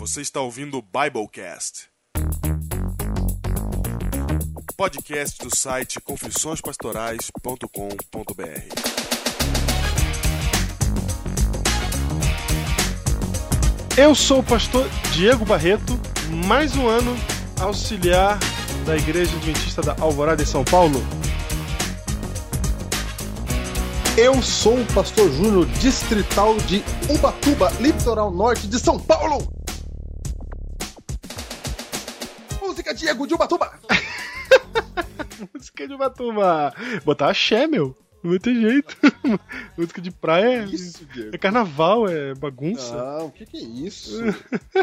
Você está ouvindo o Biblecast. Podcast do site confissõespastorais.com.br. Eu sou o pastor Diego Barreto, mais um ano auxiliar da Igreja Adventista da Alvorada em São Paulo. Eu sou o pastor Júnior, distrital de Ubatuba, litoral norte de São Paulo. Música Diego de Ubatuba. Música de Ubatuba. Botar axé, meu. Não tem jeito. Música de praia é, Isso, Diego. é carnaval, é bagunça. Não, o que, que é isso? O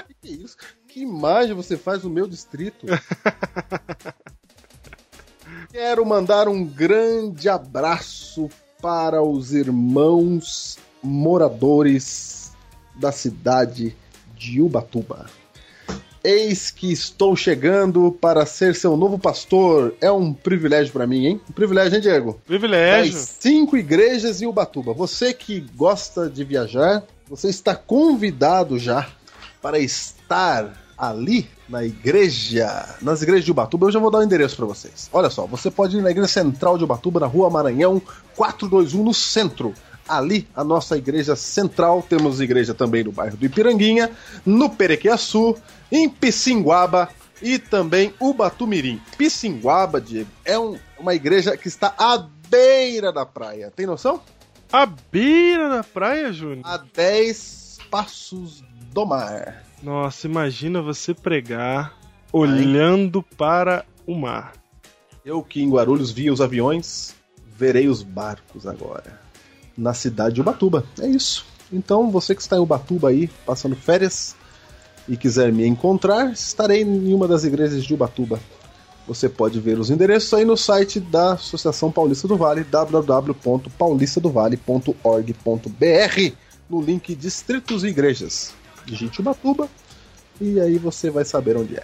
que, que é isso? Que imagem você faz do meu distrito? Quero mandar um grande abraço para os irmãos moradores da cidade de Ubatuba. Eis que estou chegando para ser seu novo pastor. É um privilégio para mim, hein? Um privilégio, hein, Diego? Privilégio. Das cinco igrejas em Ubatuba. Você que gosta de viajar, você está convidado já para estar ali na igreja, nas igrejas de Ubatuba. Eu já vou dar o endereço para vocês. Olha só, você pode ir na igreja central de Ubatuba, na rua Maranhão, 421, no centro. Ali, a nossa igreja central. Temos igreja também no bairro do Ipiranguinha, no Perequiaçu, em Pissinguaba e também Ubatumirim. Pissinguaba, Diego, é um- uma igreja que está à beira da praia. Tem noção? A beira da praia, Júnior. A 10 passos do mar. Nossa, imagina você pregar olhando para o mar. Eu que em Guarulhos vi os aviões, verei os barcos agora. Na cidade de Ubatuba. É isso. Então, você que está em Ubatuba aí, passando férias e quiser me encontrar, estarei em uma das igrejas de Ubatuba. Você pode ver os endereços aí no site da Associação Paulista do Vale, www.paulistadovale.org.br, no link Distritos e Igrejas. Digite Ubatuba e aí você vai saber onde é.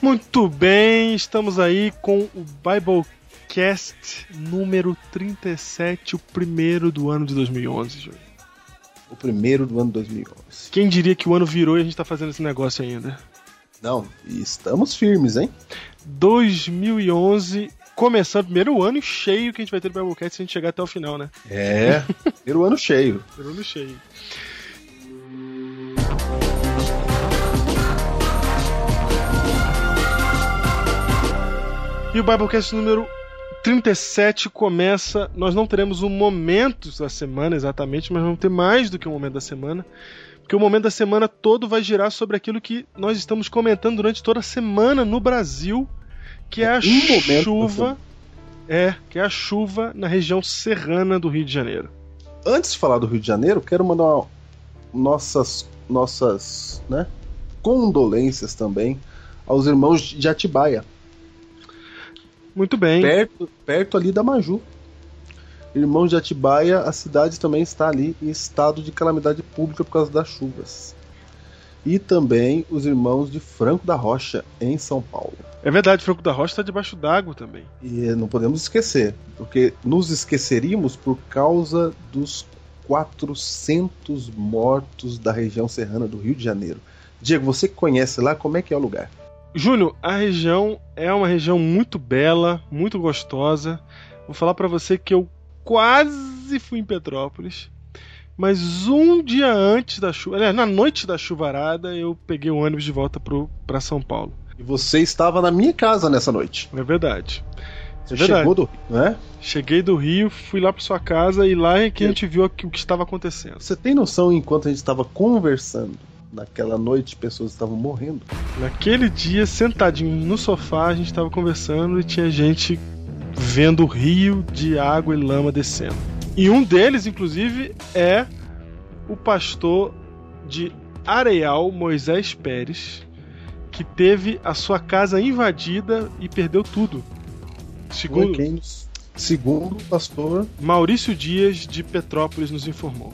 Muito bem, estamos aí com o Biblecast número 37, o primeiro do ano de 2011, Júnior. O primeiro do ano 2011. Quem diria que o ano virou e a gente tá fazendo esse negócio ainda? Não, estamos firmes, hein? 2011, começando o primeiro ano cheio que a gente vai ter no Biblecast se a gente chegar até o final, né? É. Primeiro ano cheio. Primeiro ano cheio. E o Biblecast número 37 começa. Nós não teremos o momento da semana exatamente, mas vamos ter mais do que o momento da semana. Porque o momento da semana todo vai girar sobre aquilo que nós estamos comentando durante toda a semana no Brasil, que é a Um chuva. É, que é a chuva na região serrana do Rio de Janeiro. Antes de falar do Rio de Janeiro, quero mandar nossas, nossas né, condolências também aos irmãos de Atibaia, Muito bem. perto, perto ali da Maju. Irmãos de Atibaia, a cidade também está ali em estado de calamidade pública por causa das chuvas. E também os irmãos de Franco da Rocha, em São Paulo. É verdade, Franco da Rocha está debaixo d'água também. E não podemos esquecer, porque nos esqueceríamos por causa dos 400 mortos da região serrana do Rio de Janeiro. Diego, você que conhece lá, como é que é o lugar? Júnior, a região é uma região muito bela, muito gostosa. Vou falar pra você que eu quase fui em Petrópolis, mas um dia antes da chuva, aliás, na noite da chuvarada, eu peguei o ônibus de volta pro, pra São Paulo. E você estava na minha casa nessa noite. É verdade. Você É verdade. chegou do né? Cheguei do Rio, fui lá pra sua casa e lá é que a gente viu o que estava acontecendo. Você tem noção enquanto a gente estava conversando naquela noite, pessoas estavam morrendo? Naquele dia, sentadinho no sofá, a gente estava conversando e tinha gente vendo o rio de água e lama descendo. E um deles, inclusive, é o pastor de Areal, Moisés Pérez, que teve a sua casa invadida e perdeu tudo. Segundo segundo o pastor, Maurício Dias de Petrópolis nos informou.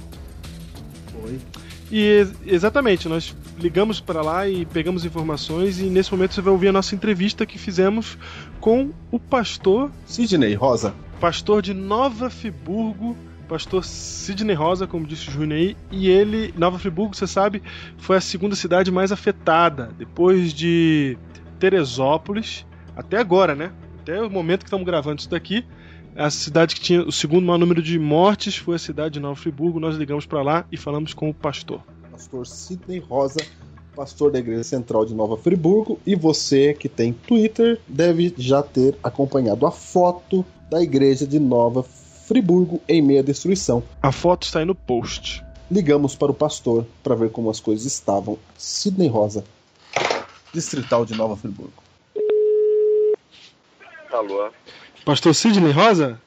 foi. E ex- exatamente, nós ligamos para lá e pegamos informações e nesse momento você vai ouvir a nossa entrevista que fizemos com o pastor, Sidney Rosa. pastor de Nova Friburgo, pastor Sidney Rosa, como disse o Júnior aí, e ele, Nova Friburgo, você sabe, foi a segunda cidade mais afetada, depois de Teresópolis, até agora, né? Até o momento que estamos gravando isso daqui, a cidade que tinha o segundo maior número de mortes foi a cidade de Nova Friburgo. Nós ligamos para lá e falamos com o pastor. Pastor Sidney Rosa, pastor da Igreja Central de Nova Friburgo. E você que tem Twitter deve já ter acompanhado a foto da Igreja de Nova Friburgo em meia destruição. A foto está aí no post. Ligamos para o pastor para ver como as coisas estavam. Sidney Rosa, distrital de Nova Friburgo. Alô? Pastor Sidney Rosa?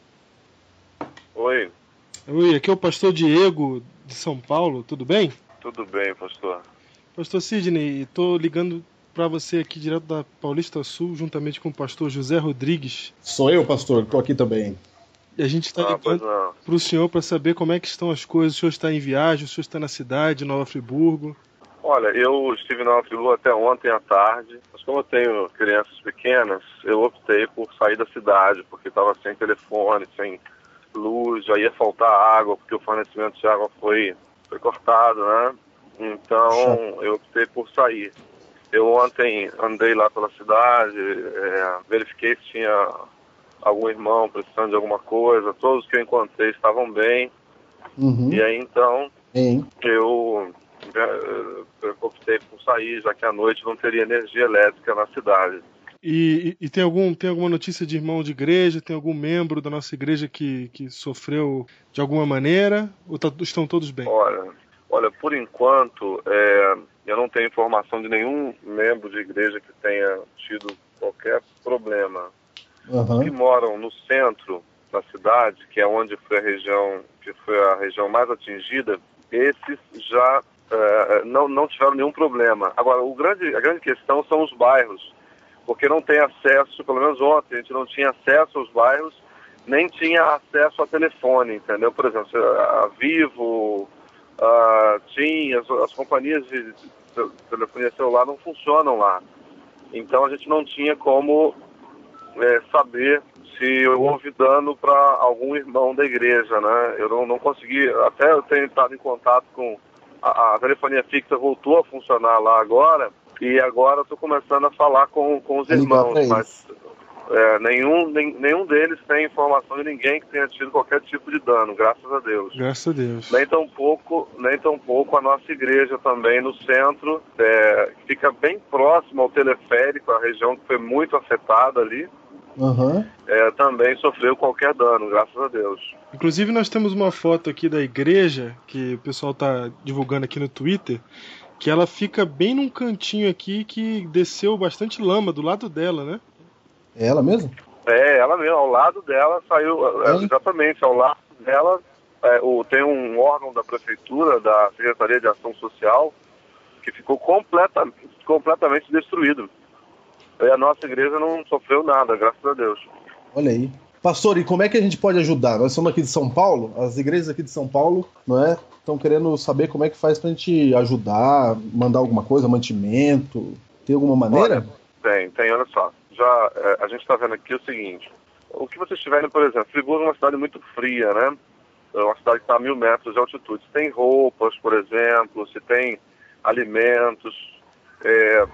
Oi, Oi, aqui é o pastor Diego de São Paulo, tudo bem? tudo bem, pastor? Pastor Sidney, estou ligando para você aqui direto da Paulista Sul, juntamente com o pastor José Rodrigues. Sou eu, pastor, estou aqui também. E a gente está Ah, ligando para o senhor para saber como é que estão as coisas. O senhor está em viagem, o senhor está na cidade, Nova Friburgo. Olha, eu estive na Friburgo até ontem à tarde, mas como eu tenho crianças pequenas, eu optei por sair da cidade, porque estava sem telefone, sem luz, já ia faltar água, porque o fornecimento de água foi, foi cortado, né? Então, eu optei por sair. Eu ontem andei lá pela cidade, é, verifiquei se tinha algum irmão precisando de alguma coisa, todos que eu encontrei estavam bem, Uhum. e aí então eu, eu optei por sair, já que à noite não teria energia elétrica na cidade. E, e- e tem, algum, tem alguma notícia de irmão de igreja? Tem algum membro da nossa igreja que, que sofreu de alguma maneira? Ou tá- estão todos bem? Olha, olha, por enquanto, eh, eu não tenho informação de nenhum membro de igreja que tenha tido qualquer problema. Aham. que moram no centro da cidade, que é onde foi a região que foi a região mais atingida, esses já eh, não, não tiveram nenhum problema. Agora, o grande, a grande questão são os bairros, porque não tem acesso, pelo menos ontem, a gente não tinha acesso aos bairros, nem tinha acesso a telefone, entendeu? Por exemplo, a Vivo, a TIM, as, as companhias de telefonia celular não funcionam lá. Então a gente não tinha como é, saber se houve dano para algum irmão da igreja, né? Eu não, não consegui, até eu tenho estado em contato com a, a telefonia fixa voltou a funcionar lá agora e agora estou começando a falar com, com os irmãos, mas é, nenhum, nem- nenhum deles tem informação de ninguém que tenha tido qualquer tipo de dano, graças a Deus. Graças a Deus. Nem tão pouco, nem tão pouco a nossa igreja também no centro, é, que fica bem próximo ao teleférico, a região que foi muito afetada ali, Aham. é, também sofreu qualquer dano, graças a Deus. Inclusive, nós temos uma foto aqui da igreja, que o pessoal tá divulgando aqui no Twitter, que ela fica bem num cantinho aqui que desceu bastante lama do lado dela, né? É ela mesmo? É, ela mesmo, ao lado dela saiu, é, exatamente, ao lado dela é, o, tem um órgão da prefeitura, da Secretaria de Ação Social, que ficou completa, completamente destruído. E a nossa igreja não sofreu nada, graças a Deus. Olha aí. Pastor, e como é que a gente pode ajudar? Nós somos aqui de São Paulo, as igrejas aqui de São Paulo, não é? Estão querendo saber como é que faz pra gente ajudar, mandar alguma coisa, mantimento. Tem alguma maneira? Tem, tem, olha só. Já é, a gente está vendo aqui o seguinte: o que vocês tiverem, por exemplo, Friburgo é uma cidade muito fria, né? É uma cidade que está a mil metros de altitude. Se tem roupas, por exemplo, se tem alimentos, é,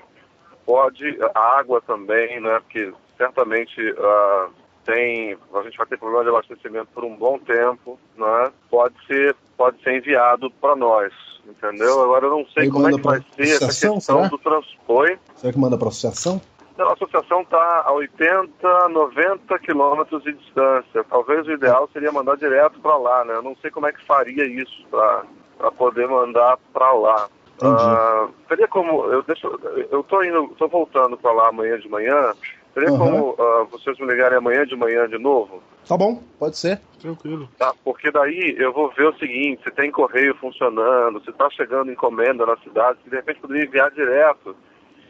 pode a água também, né? Porque certamente ah, tem, a gente vai ter problema de abastecimento por um bom tempo, né? Pode ser, pode ser enviado para nós, entendeu? Agora eu não sei Aí como é que vai ser essa questão será? do transporte. Será que manda pra associação? Não, a associação está a 80, 90 quilômetros de distância. Talvez o ideal seria mandar direto para lá, né? Eu não sei como é que faria isso para poder mandar para lá. Entendi. Ah, teria como eu deixo, eu tô indo, tô voltando para lá amanhã de manhã. Teria Uhum. como ah, vocês me ligarem amanhã de manhã de novo? Tá bom, pode ser. Tranquilo. Tá, porque daí eu vou ver o seguinte, se tem correio funcionando, se está chegando encomenda na cidade, se de repente poderia enviar direto.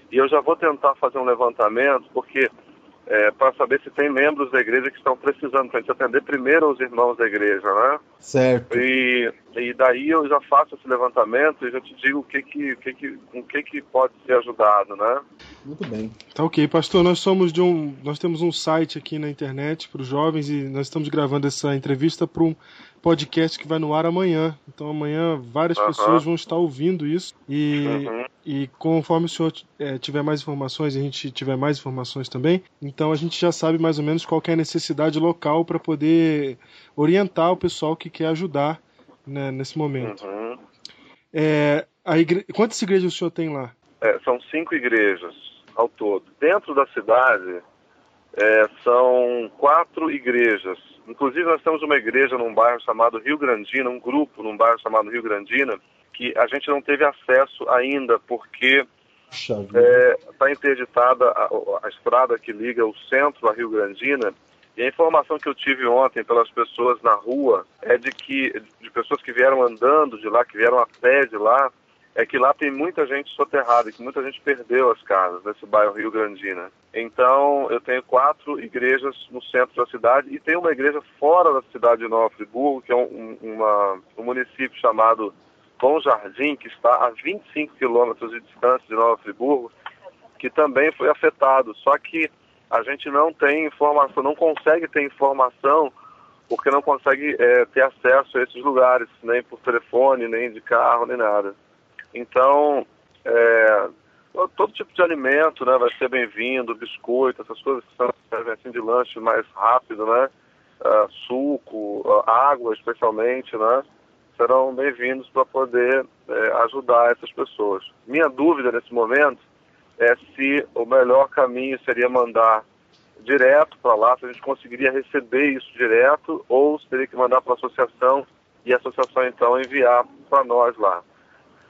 E eu já vou tentar fazer um levantamento, porque é, para saber se tem membros da igreja que estão precisando, para a gente atender primeiro os irmãos da igreja, né? Certo. E, e daí eu já faço esse levantamento e já te digo o que que, o que, que, com o que, que pode ser ajudado, né? Muito bem. Tá ok, pastor. Nós somos de um. Nós temos um site aqui na internet para os jovens e nós estamos gravando essa entrevista para um podcast que vai no ar amanhã. Então amanhã várias pessoas vão estar ouvindo isso e, Uhum. e conforme o senhor eh, tiver mais informações, a gente tiver mais informações também, então a gente já sabe mais ou menos qual é a necessidade local para poder orientar o pessoal que quer ajudar né, nesse momento. Uhum. É, a igre... Quantas igrejas o senhor tem lá? É, são cinco igrejas ao todo. Dentro da cidade é, são quatro igrejas. Inclusive nós temos uma igreja num bairro chamado Rio Grandina, um grupo num bairro chamado Rio Grandina, que a gente não teve acesso ainda porque Puxa vida. está interditada a, a estrada que liga o centro a Rio Grandina. E a informação que eu tive ontem pelas pessoas na rua é de que de pessoas que vieram andando de lá, que vieram a pé de lá, é que lá tem muita gente soterrada, que muita gente perdeu as casas nesse bairro Rio Grandina. Então, eu tenho quatro igrejas no centro da cidade e tem uma igreja fora da cidade de Nova Friburgo, que é um, um- uma, um município chamado Bom Jardim, que está a 25 quilômetros de distância de Nova Friburgo, que também foi afetado. Só que a gente não tem informação, não consegue ter informação porque não consegue eh, ter acesso a esses lugares, nem por telefone, nem de carro, nem nada. Então, é, todo tipo de alimento né, vai ser bem-vindo, biscoito, essas coisas que são servem assim de lanche mais rápido, né? Ah, suco, ah, água especialmente, né? Serão bem-vindos para poder eh, ajudar essas pessoas. Minha dúvida nesse momento é se o melhor caminho seria mandar direto para lá, se a gente conseguiria receber isso direto, ou se teria que mandar para a associação e a associação então enviar para nós lá.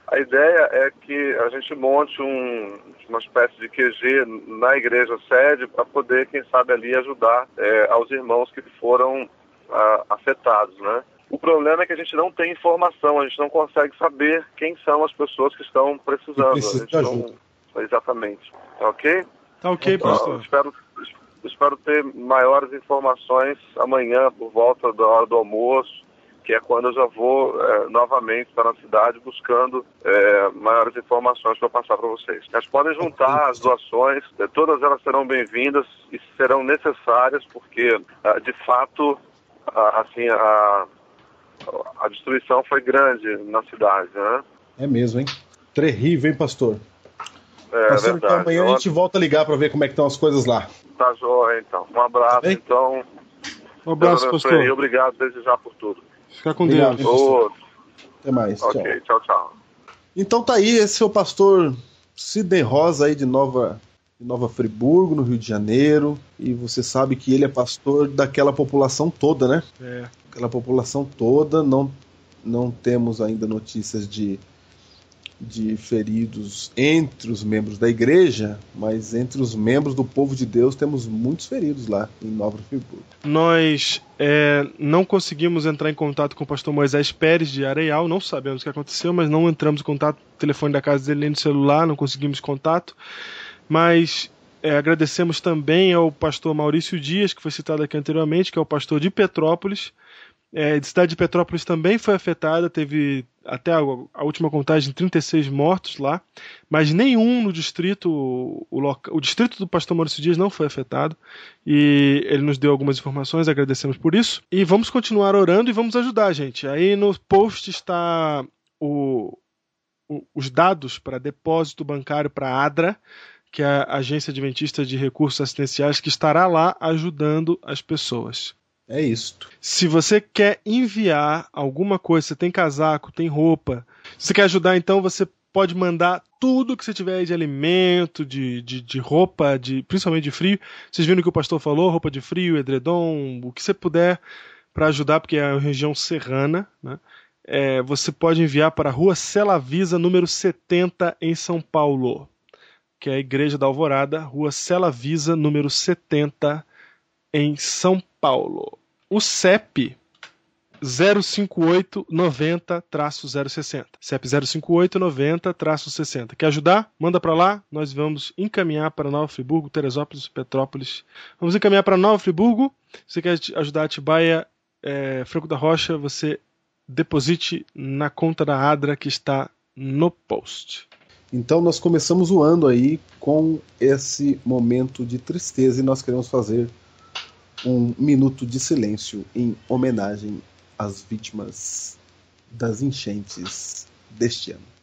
A ideia é que a gente monte um, uma espécie de QG na igreja sede para poder, quem sabe, ali ajudar eh, aos irmãos que foram ah, afetados, né? O problema é que a gente não tem informação, a gente não consegue saber quem são as pessoas que estão precisando. precisa a gente de ajuda. não... Exatamente. Ok? Tá ok, Então, pastor. espero, espero ter maiores informações amanhã por volta da hora do almoço, que é quando eu já vou eh, novamente para a cidade buscando eh, maiores informações para passar para vocês. Mas podem juntar as doações, eh, todas elas serão bem-vindas e serão necessárias porque, ah, de fato, ah, assim, a, a destruição foi grande na cidade, né? É mesmo, hein? Terrível, hein, pastor? É pastor, então verdade. amanhã a gente volta a ligar para ver como é que estão as coisas lá. Tá joia, então. Um abraço, Tá então. Um abraço, pastor. Obrigado desde já por tudo. Fica com Obrigado. Deus. Até mais. Tchau. Tchau, tchau. Então tá aí, esse é o pastor Sidney Rosa aí de Nova, de Nova Friburgo, no Rio de Janeiro. E você sabe que ele é pastor daquela população toda, né? É. Aquela população toda. Não, não temos ainda notícias de, de feridos entre os membros da igreja, mas entre os membros do povo de Deus temos muitos feridos lá em Nova Friburgo. Nós é, não conseguimos entrar em contato com o pastor Moisés Pérez de Areial, não sabemos o que aconteceu, mas não entramos em contato, telefone da casa dele nem no celular, não conseguimos contato. Mas é, agradecemos também ao pastor Maurício Dias, que foi citado aqui anteriormente, que é o pastor de Petrópolis. É, a cidade de Petrópolis também foi afetada, teve até a, a última contagem 36 mortos lá, mas nenhum no distrito, o, loca- o distrito do pastor Maurício Dias não foi afetado e ele nos deu algumas informações, agradecemos por isso. E vamos continuar orando e vamos ajudar, gente. Aí no post está o- o- os dados para depósito bancário para a ADRA, que é a Agência Adventista de Recursos Assistenciais, que estará lá ajudando as pessoas. É isto. Se você quer enviar alguma coisa, você tem casaco, tem roupa, se você quer ajudar, então você pode mandar tudo que você tiver de alimento, de, de, de roupa, de, principalmente de frio. Vocês viram o que o pastor falou? Roupa de frio, edredom, o que você puder para ajudar, porque é uma região serrana. Né? É, você pode enviar para a rua Celavisa, número 70, em São Paulo, que é a Igreja da Alvorada, rua Celavisa, número 70, em São Paulo. O CEP 05890-060. CEP 05890-60. Quer ajudar? Manda para lá. Nós vamos encaminhar para Nova Friburgo, Teresópolis, Petrópolis. Vamos encaminhar para Nova Friburgo. Se você quer ajudar a Atibaia, é, Franco da Rocha, você deposite na conta da Adra que está no post. Então nós começamos o ano aí com esse momento de tristeza e nós queremos fazer um minuto de silêncio em homenagem às vítimas das enchentes deste ano.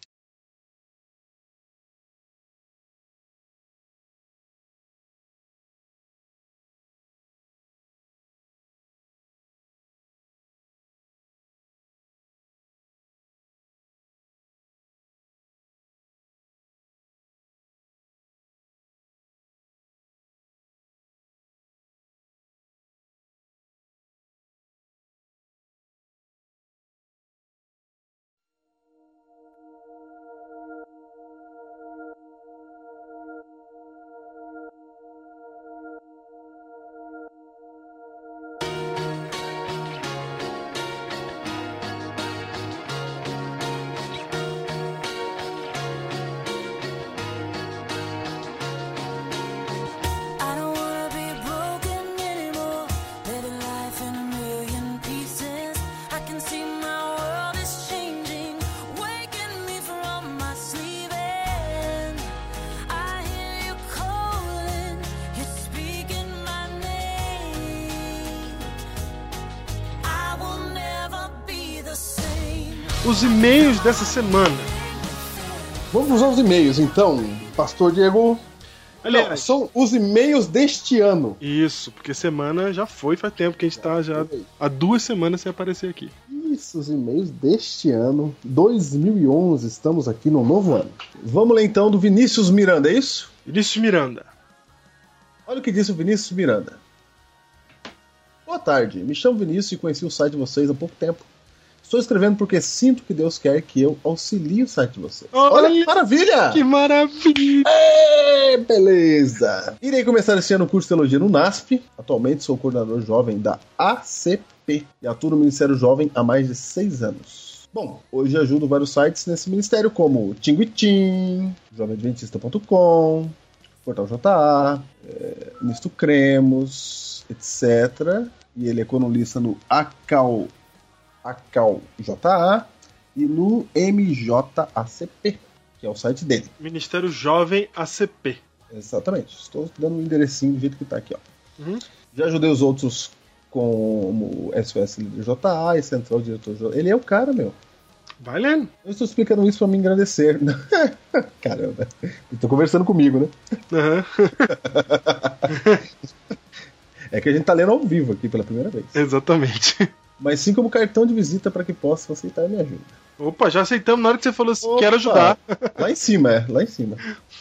Os e-mails dessa semana. Vamos aos e-mails então, Pastor Diego. Não, Aliás, são os e-mails deste ano. isso, porque semana já foi, faz tempo que a gente tá já há duas semanas sem aparecer aqui. Isso, os e-mails deste ano, 2011, estamos aqui no novo ano. Vamos ler então do Vinícius Miranda, é isso? Vinícius Miranda. Olha o que disse o Vinícius Miranda. Boa tarde, me chamo Vinícius e conheci o site de vocês há pouco tempo. Estou escrevendo porque sinto que Deus quer que eu auxilie o site de vocês. Olha Olha que maravilha! Que maravilha! Ê, beleza! Irei começar esse ano o curso de teologia no NASP. Atualmente sou coordenador jovem da ACP e atuo no Ministério Jovem há mais de seis anos. Bom, hoje ajudo vários sites nesse ministério, como Tinguitim, JovemAdventista.com, Portal JA, é, Misto Cremos, etc. E ele é colunista no Acal, Acal JA e no MJACP, que é o site dele. Ministério Jovem ACP. Exatamente. Estou dando o enderecinho do jeito que tá aqui, ó. Uhum. Já ajudei os outros como SOS Líder JA e Central Diretor JA. Ele é o cara, meu. Vai lendo. Eu estou explicando isso para me engrandecer. Caramba. Estou conversando comigo, né? Aham. É que a gente tá lendo ao vivo aqui pela primeira vez. Exatamente. Mas sim como cartão de visita para que possa aceitar a minha ajuda. Opa, já aceitamos na hora que você falou assim, Opa! quero ajudar. Lá em cima, é, lá em cima.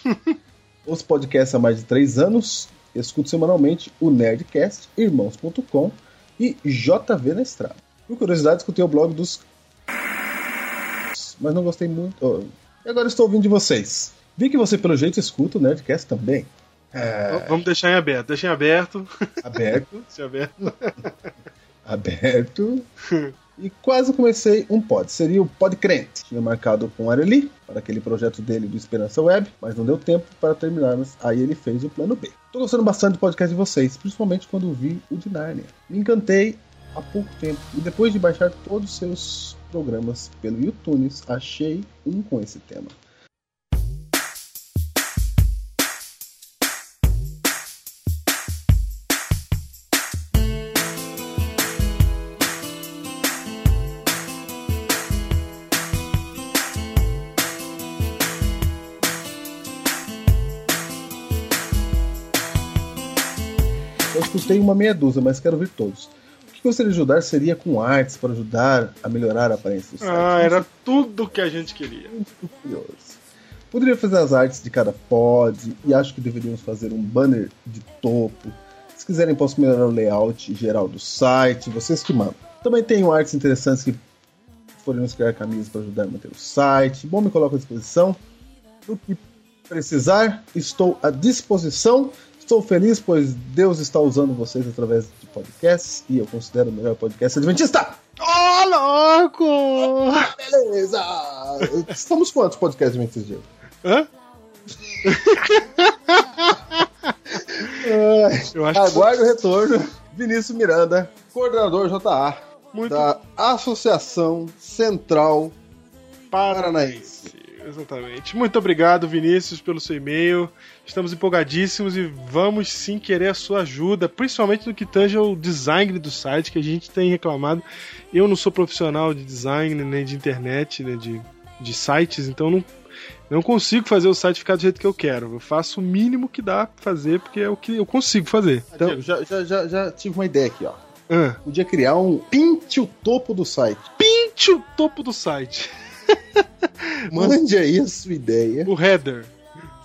Os podcasts há mais de três anos. Escuto semanalmente o Nerdcast, Irmãos.com e JV na Estrada. Por curiosidade, escutei o blog dos. Mas não gostei muito. Oh, E agora estou ouvindo de vocês. Vi que você, pelo jeito, escuta o Nerdcast também. É, Vamos deixar em aberto. Deixa em aberto. aberto, Deixa aberto. Aberto. E quase comecei um pod. Seria o Podcrente. Tinha marcado com o Areli para aquele projeto dele do Esperança Web, mas não deu tempo para terminarmos. Aí ele fez o plano B. Tô gostando bastante do podcast de vocês, principalmente quando vi o de Narnia. Me encantei há pouco tempo e depois de baixar todos os seus programas pelo YouTube, achei um com esse tema. Escutei uma meia dúzia, mas quero ouvir todos. O que gostaria de ajudar seria com artes para ajudar a melhorar a aparência do site. Ah, era tudo que a gente queria. muito curioso. Poderia fazer as artes de cada pod e acho que deveríamos fazer um banner de topo. Se quiserem, posso melhorar o layout geral do site, vocês que mandam. Também tenho artes interessantes que podemos criar camisas para ajudar a manter o site. Bom, me coloco à disposição. Do que precisar, estou à disposição. Estou feliz, pois Deus está usando vocês através de podcasts e eu considero o melhor podcast adventista. Oh, Marco! Beleza! Estamos quantos podcasts nesses dias? Hã? Acho que Aguarde o retorno. Vinícius Miranda, coordenador JA muito da Associação Central Paranaense. Exatamente. Muito obrigado, Vinícius, pelo seu e-mail. Estamos empolgadíssimos e vamos sim querer a sua ajuda, principalmente no que tange ao design do site, que a gente tem reclamado. Eu não sou profissional de design, nem de internet, nem de, de sites, então não, não consigo fazer o site ficar do jeito que eu quero. Eu faço o mínimo que dá pra fazer, porque é o que eu consigo fazer. Então, Diego, já, já, já, já tive uma ideia aqui, ó. ah, Podia criar um pinte o topo do site. pinte o topo do site. Mande aí a sua ideia. O header.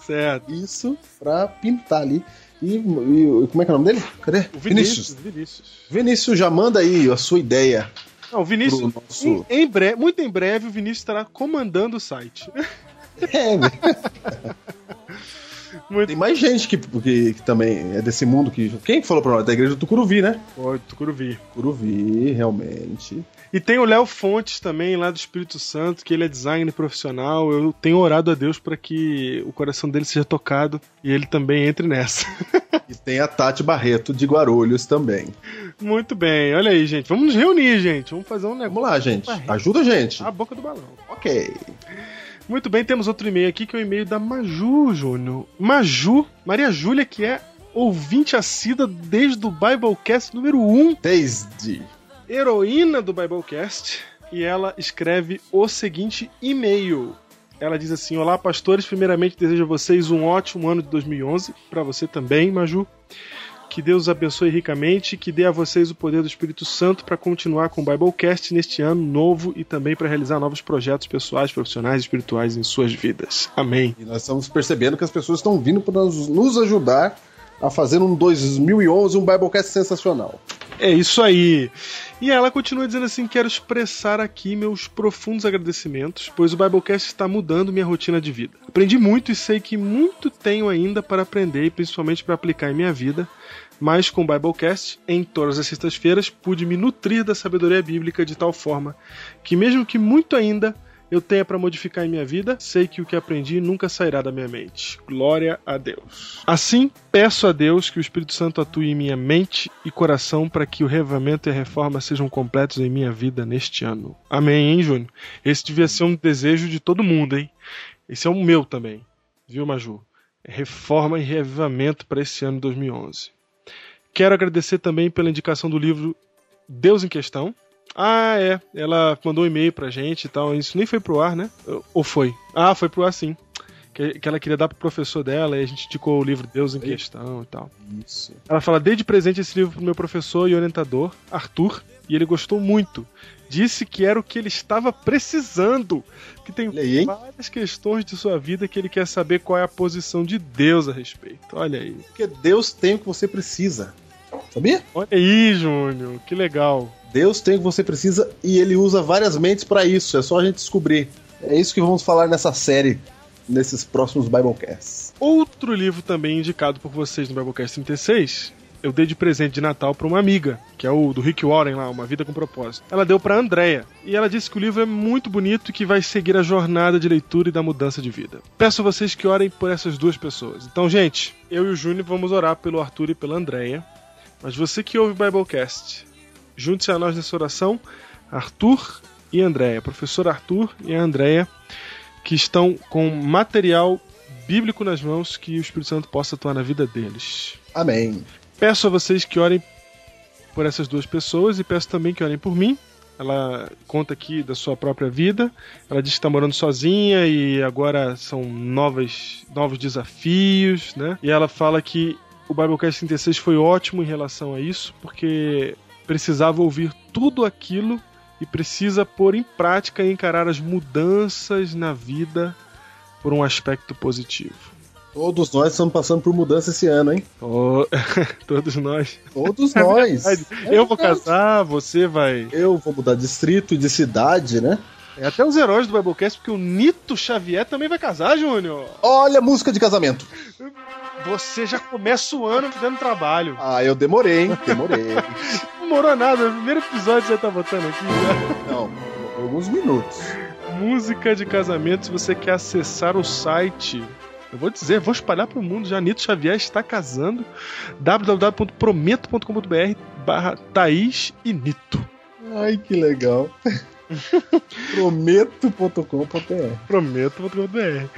Certo. Isso pra pintar ali. E, e- como é que é o nome dele? Cadê? O Vinícius. Vinícius. Vinícius, já manda aí a sua ideia. Não, o Vinícius. Nosso- Em, em breve, muito em breve, o Vinícius estará comandando o site. É, velho. Muito Tem mais gente que, que, que também é desse mundo que. Quem falou pra nós? Da igreja do Tucuruvi, né? Ó, Tucuruvi. Tucuruvi, realmente. E tem o Léo Fontes também, lá do Espírito Santo, que ele é designer profissional. Eu tenho orado a Deus para que o coração dele seja tocado e ele também entre nessa. E tem a Tati Barreto de Guarulhos também. Muito bem, olha aí, gente. Vamos nos reunir, gente. Vamos fazer um negócio. Vamos lá, gente. Ajuda a gente. A boca do balão. Ok. Muito bem, temos outro e-mail aqui que é o e-mail da Maju Júnior. Maju, Maria Júlia, que é ouvinte assídua desde o Biblecast número 1, Desde. heroína do Biblecast, e ela escreve o seguinte e-mail. Ela diz assim: Olá, pastores. Primeiramente, desejo a vocês um ótimo ano de 2011. Para você também, Maju. Que Deus abençoe ricamente e que dê a vocês o poder do Espírito Santo para continuar com o Biblecast neste ano novo e também para realizar novos projetos pessoais, profissionais e espirituais em suas vidas. Amém. E nós estamos percebendo que as pessoas estão vindo para nos ajudar a fazer um 2011 um Biblecast sensacional. É isso aí. E ela continua dizendo assim: quero expressar aqui meus profundos agradecimentos, pois o Biblecast está mudando minha rotina de vida. Aprendi muito e sei que muito tenho ainda para aprender e principalmente para aplicar em minha vida. Mas com o Biblecast, em todas as sextas-feiras, pude me nutrir da sabedoria bíblica de tal forma que, mesmo que muito ainda eu tenha para modificar em minha vida, sei que o que aprendi nunca sairá da minha mente. Glória a Deus. Assim, peço a Deus que o Espírito Santo atue em minha mente e coração para que o revamento e a reforma sejam completos em minha vida neste ano. Amém, hein, Júnior? Esse devia ser um desejo de todo mundo, hein? Esse é o meu também, viu, Maju? Reforma e revivamento para esse ano 2011. Quero agradecer também pela indicação do livro Deus em Questão, ah, é. Ela mandou um e-mail pra gente e tal. Isso nem foi pro ar, né? Ou foi? Ah, foi pro ar sim. Que, que ela queria dar pro professor dela e a gente indicou o livro Deus em Questão e tal. Isso. Ela fala: dei de presente esse livro pro meu professor e orientador, Arthur, e ele gostou muito. Disse que era o que ele estava precisando. Que tem aí, várias questões de sua vida que ele quer saber qual é a posição de Deus a respeito. Olha aí. Porque Deus tem o que você precisa. Sabia? Olha aí, Júnior. Que legal. Deus tem o que você precisa e ele usa várias mentes para isso. É só a gente descobrir. É isso que vamos falar nessa série, nesses próximos Biblecasts. Outro livro também indicado por vocês no Biblecast 36, eu dei de presente de Natal para uma amiga, que é o do Rick Warren lá, Uma Vida com Propósito. Ela deu para Andrea e ela disse que o livro é muito bonito e que vai seguir a jornada de leitura e da mudança de vida. Peço a vocês que orem por essas duas pessoas. Então, gente, eu e o Júnior vamos orar pelo Arthur e pela Andrea. Mas você que ouve o Biblecast, junte-se a nós nessa oração, Arthur e Andrea, professor Arthur e a Andrea, que estão com material bíblico nas mãos que o Espírito Santo possa atuar na vida deles. Amém. Peço a vocês que orem por essas duas pessoas e peço também que orem por mim. Ela conta aqui da sua própria vida. Ela diz que está morando sozinha e agora são novas, novos desafios, né? E ela fala que o Biblecast 36 foi ótimo em relação a isso, porque precisava ouvir tudo aquilo e precisa pôr em prática e encarar as mudanças na vida por um aspecto positivo. Todos nós estamos passando por mudança esse ano, hein? Oh, todos nós. Todos nós. Verdade. É eu vou verdade. casar, você vai. Eu vou mudar de distrito e de cidade, né? É até os heróis do Biblecast, porque o Nito Xavier também vai casar, Júnior. Olha a música de casamento. Você já começa o ano dando trabalho. Ah, eu demorei, hein? Demorei. Demorou nada. O primeiro episódio você tá botando aqui já. Não, alguns minutos. Música de casamento, se você quer acessar o site. Eu vou dizer, vou espalhar pro mundo já. Nito Xavier está casando. www.prometo.com.br barra Thaís e Nito. Ai, que legal. Prometo.com.br Prometo.com.br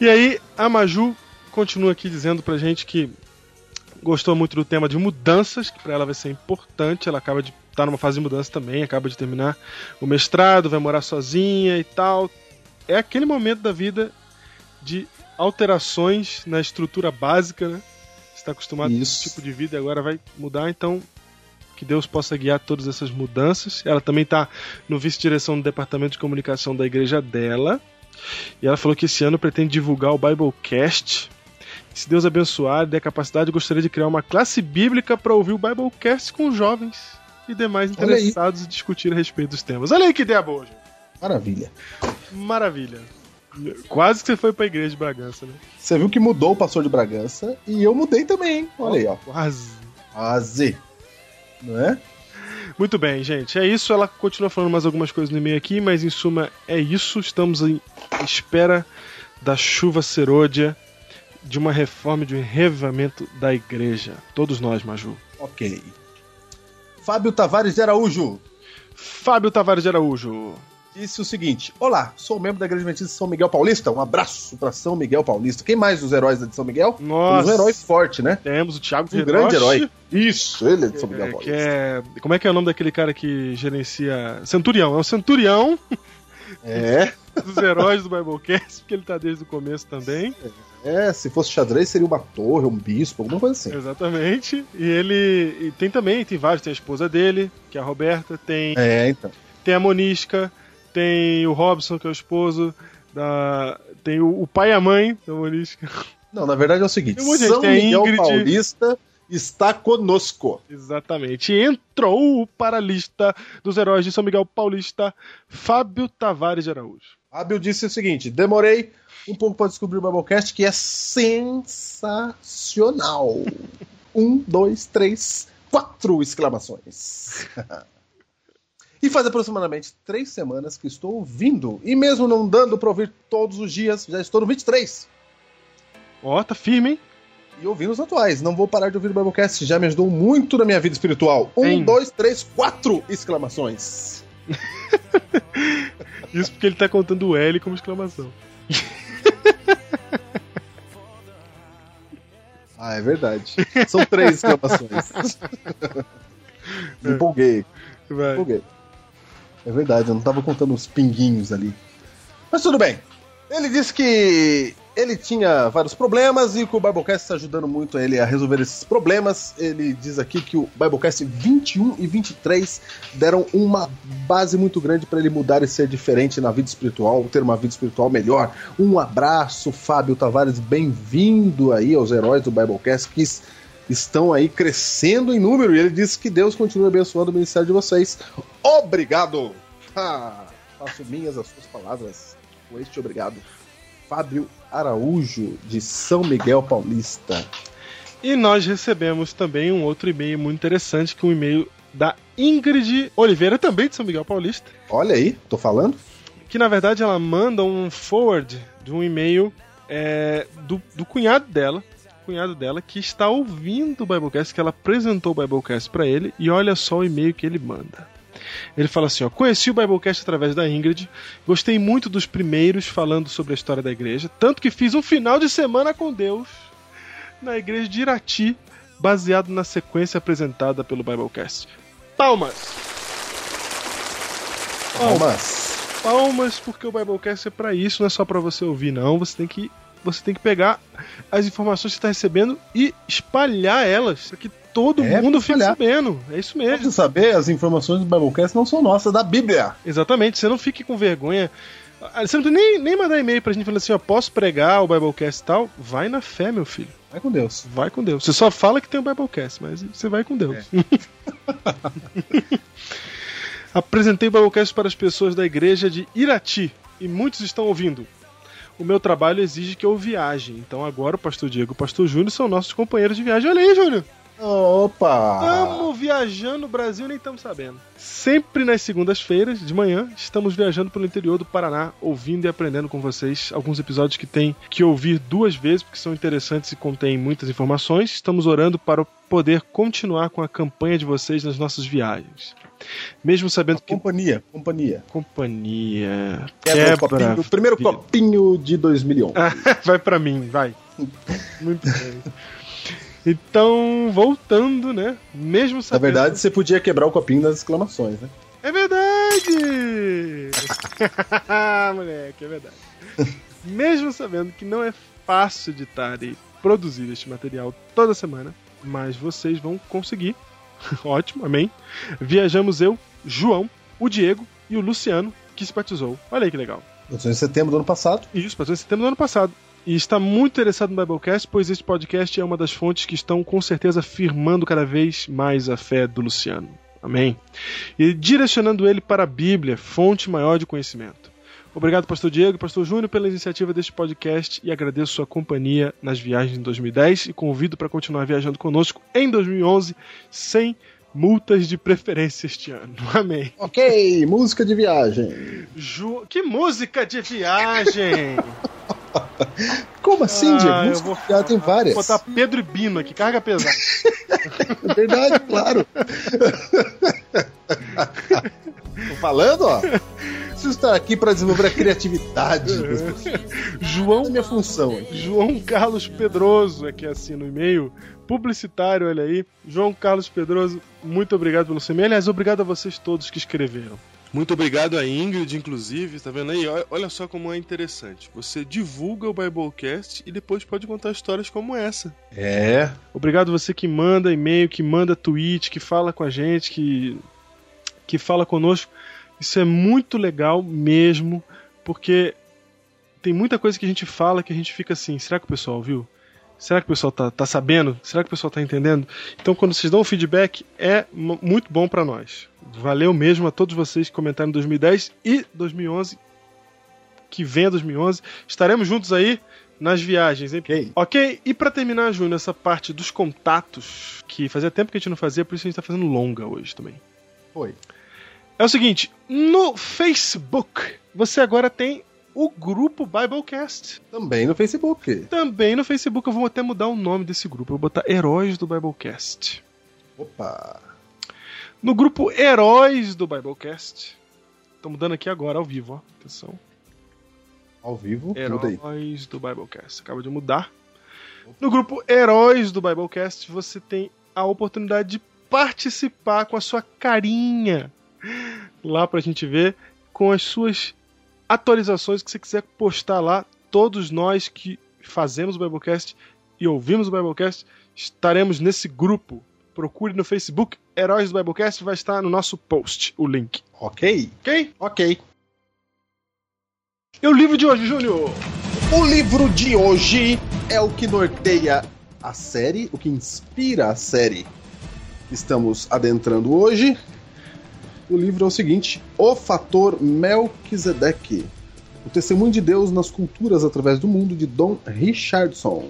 E aí, a Maju continua aqui dizendo pra gente que gostou muito do tema de mudanças, que pra ela vai ser importante. Ela acaba de estar numa fase de mudança também, acaba de terminar o mestrado, vai morar sozinha e tal. É aquele momento da vida de alterações na estrutura básica, né? Você está acostumado com Isso. esse tipo de vida e agora vai mudar, então que Deus possa guiar todas essas mudanças. Ela também está no vice-direção do departamento de comunicação da igreja dela. E ela falou que esse ano pretende divulgar o Biblecast. Se Deus abençoar e der capacidade, gostaria de criar uma classe bíblica para ouvir o Biblecast com jovens e demais interessados e discutir a respeito dos temas. Olha aí que ideia boa, gente. Maravilha. Maravilha. Quase que você foi pra igreja de Bragança, né? Você viu que mudou o pastor de Bragança e eu mudei também, hein? Olha aí, ó. Quase. Quase. Não é? Muito bem, gente. É isso. Ela continua falando mais algumas coisas no e-mail aqui, mas em suma é isso. Estamos em espera da chuva serôdia, de uma reforma, de um revivamento da igreja. Todos nós, Maju. Ok. Fábio Tavares de Araújo Fábio Tavares de Araújo. Disse o seguinte: Olá, sou membro da Igreja Adventista de São Miguel Paulista. Um abraço pra São Miguel Paulista. Quem mais dos heróis de São Miguel? Nossa. Um herói forte, né? Temos o Thiago Um Hiroshi, grande herói. Isso, ele é de São Miguel é, Paulista. é. Como é que é o nome daquele cara que gerencia. Centurião. É o Centurião É, dos heróis do Biblecast, porque ele tá desde o começo também. é, se fosse xadrez seria uma torre, um bispo, alguma coisa assim. Exatamente. E ele. E tem também, tem vários, tem a esposa dele, que é a Roberta, tem, É, então. tem a Monisca, tem o Robson, que é o esposo, da, tem o, o pai e a mãe da Monisca. Não, na verdade é o seguinte: um São Miguel Ingrid. Paulista está conosco. Exatamente. Entrou para a lista dos heróis de São Miguel Paulista, Fábio Tavares de Araújo. Fábio disse o seguinte: demorei um pouco para descobrir o Biblecast, que é sensacional. um, dois, três, quatro exclamações. e faz aproximadamente três semanas que estou ouvindo. E mesmo não dando para ouvir todos os dias, já estou no 23. Ó, tá firme, hein? E ouvindo os atuais. Não vou parar de ouvir o Biblecast, já me ajudou muito na minha vida espiritual. Um, Hein? dois, três, quatro exclamações. Isso porque ele tá contando o L como exclamação. Ah, é verdade. São três exclamações. Me empolguei. Vai. empolguei. É verdade, eu não tava contando os pinguinhos ali. Mas tudo bem. Ele disse que ele tinha vários problemas e que o Biblecast está ajudando muito ele a resolver esses problemas. Ele diz aqui que o Biblecast 21 e 23 deram uma base muito grande para ele mudar e ser diferente na vida espiritual, ter uma vida espiritual melhor. Um abraço, Fábio Tavares, bem-vindo aí aos heróis do Biblecast que s- estão aí crescendo em número. E ele disse que Deus continue abençoando o ministério de vocês. Obrigado! Ah, faço minhas as suas palavras. Com este obrigado. Fábio Araújo, de São Miguel Paulista. E nós recebemos também um outro e-mail muito interessante, que é um e-mail da Ingrid Oliveira, também de São Miguel Paulista, Olha aí, tô falando? que na verdade ela manda um forward de um e-mail é, do, do cunhado dela, cunhado dela, que está ouvindo o Biblecast, que ela apresentou o Biblecast para ele, e olha só o e-mail que ele manda. Ele fala assim: ó, conheci o Biblecast através da Ingrid, gostei muito dos primeiros falando sobre a história da igreja, tanto que fiz um final de semana com Deus na igreja de Irati, baseado na sequência apresentada pelo Biblecast. Palmas! Palmas. Palmas, porque o Biblecast é pra isso, não é só pra você ouvir, não. Você tem que, você tem que pegar as informações que você está recebendo e espalhar elas, para que todo É, mundo pra fique sabendo. É isso Pra mesmo. você saber, as informações do Biblecast não são nossas, é da Bíblia. Exatamente, você não fique com vergonha. Ah, Você não tem nem, nem mandar e-mail pra gente falando assim, ó, posso pregar o Biblecast e tal? Vai na fé, meu filho. Vai com Deus. Vai com Deus. Você só fala que tem o Biblecast, mas você vai com Deus. Apresentei o Biblecast para as pessoas da igreja de Irati. e muitos estão ouvindo. O meu trabalho exige que eu viaje, então agora o Pastor Diego e o Pastor Júnior são nossos companheiros de viagem. Olha aí, Júnior! Opa! Estamos viajando no Brasil nem estamos sabendo. Sempre nas segundas-feiras, de manhã, estamos viajando pelo interior do Paraná, ouvindo e aprendendo com vocês alguns episódios que tem que ouvir duas vezes, porque são interessantes e contêm muitas informações. Estamos orando para poder continuar com a campanha de vocês nas nossas viagens. Mesmo sabendo que. Companhia, companhia. Companhia. Quebra o copinho, o primeiro copinho de 2011. vai pra mim, vai. Muito bem. Então, voltando, né? Mesmo Na sabendo. verdade, você podia quebrar o copinho das exclamações, né? É verdade! Moleque, é verdade. Mesmo sabendo que não é fácil editar e produzir este material toda semana, mas vocês vão conseguir. Ótimo, amém. Viajamos eu, João, o Diego e o Luciano, que se batizou. Olha aí que legal. 12 de setembro do ano passado. Isso, passou em setembro do ano passado. E está muito interessado no Biblecast, pois este podcast é uma das fontes que estão com certeza firmando cada vez mais a fé do Luciano. Amém. E direcionando ele para a Bíblia, fonte maior de conhecimento. Obrigado, Pastor Diego e Pastor Júnior, pela iniciativa deste podcast e agradeço sua companhia nas viagens em 2010 e convido para continuar viajando conosco em 2011 sem multas de preferência este ano. Amém. Ok, música de viagem. Ju... Que música de viagem! Como assim, Ah, Diego? eu Música vou de viagem tem várias. Vou botar Pedro e Bino aqui, carga pesada. É verdade, claro. Tô falando, ó. Preciso estar aqui para desenvolver a criatividade. João, é minha função aqui. João Carlos Pedroso, aqui assim no e-mail, publicitário, olha aí. João Carlos Pedroso, muito obrigado pelo seu e-mail. Aliás, obrigado a vocês todos que escreveram. Muito obrigado a Ingrid, inclusive, tá vendo aí? Olha- Olha só como é interessante. Você divulga o Biblecast e depois pode contar histórias como essa. É. Obrigado você que manda e-mail, que manda tweet, que fala com a gente, que, que fala conosco. Isso é muito legal mesmo, porque tem muita coisa que a gente fala que a gente fica assim, será que o pessoal ouviu? Será que o pessoal tá, tá sabendo? Será que o pessoal tá entendendo? Então, quando vocês dão o feedback, é mu- muito bom para nós. Valeu mesmo a todos vocês que comentaram em 2010 e 2011, que venha 2011. Estaremos juntos aí nas viagens, hein? Ok. Ok, e pra terminar, Júnior, essa parte dos contatos, que fazia tempo que a gente não fazia, por isso a gente tá fazendo longa hoje também. Foi. É o seguinte, no Facebook, você agora tem o grupo Biblecast. Também no Facebook. Também no Facebook eu vou até mudar o nome desse grupo, eu vou botar Heróis do Biblecast. Opa. No grupo Heróis do Biblecast, tô mudando aqui agora ao vivo, ó. Atenção. Ao vivo. Heróis do Biblecast. Acaba de mudar. No grupo Heróis do Biblecast, você tem a oportunidade de participar com a sua carinha lá pra gente ver, com as suas atualizações que você quiser postar lá. Todos nós que fazemos o Biblecast e ouvimos o Biblecast estaremos nesse grupo. Procure no Facebook Heróis do Biblecast, vai estar no nosso post o link. Ok. Ok? Ok. E o livro de hoje, Júnior? O livro de hoje é o que norteia a série, o que inspira a série. Estamos adentrando hoje. O livro é o seguinte: O Fator Melquisedeque. O Testemunho de Deus nas Culturas através do Mundo, de Don Richardson,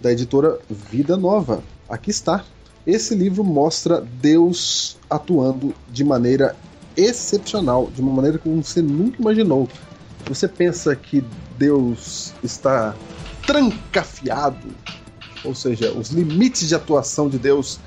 da editora Vida Nova. Aqui está. Esse livro mostra Deus atuando de maneira excepcional, de uma maneira que você nunca imaginou. Você pensa que Deus está trancafiado, ou seja, os limites de atuação de Deus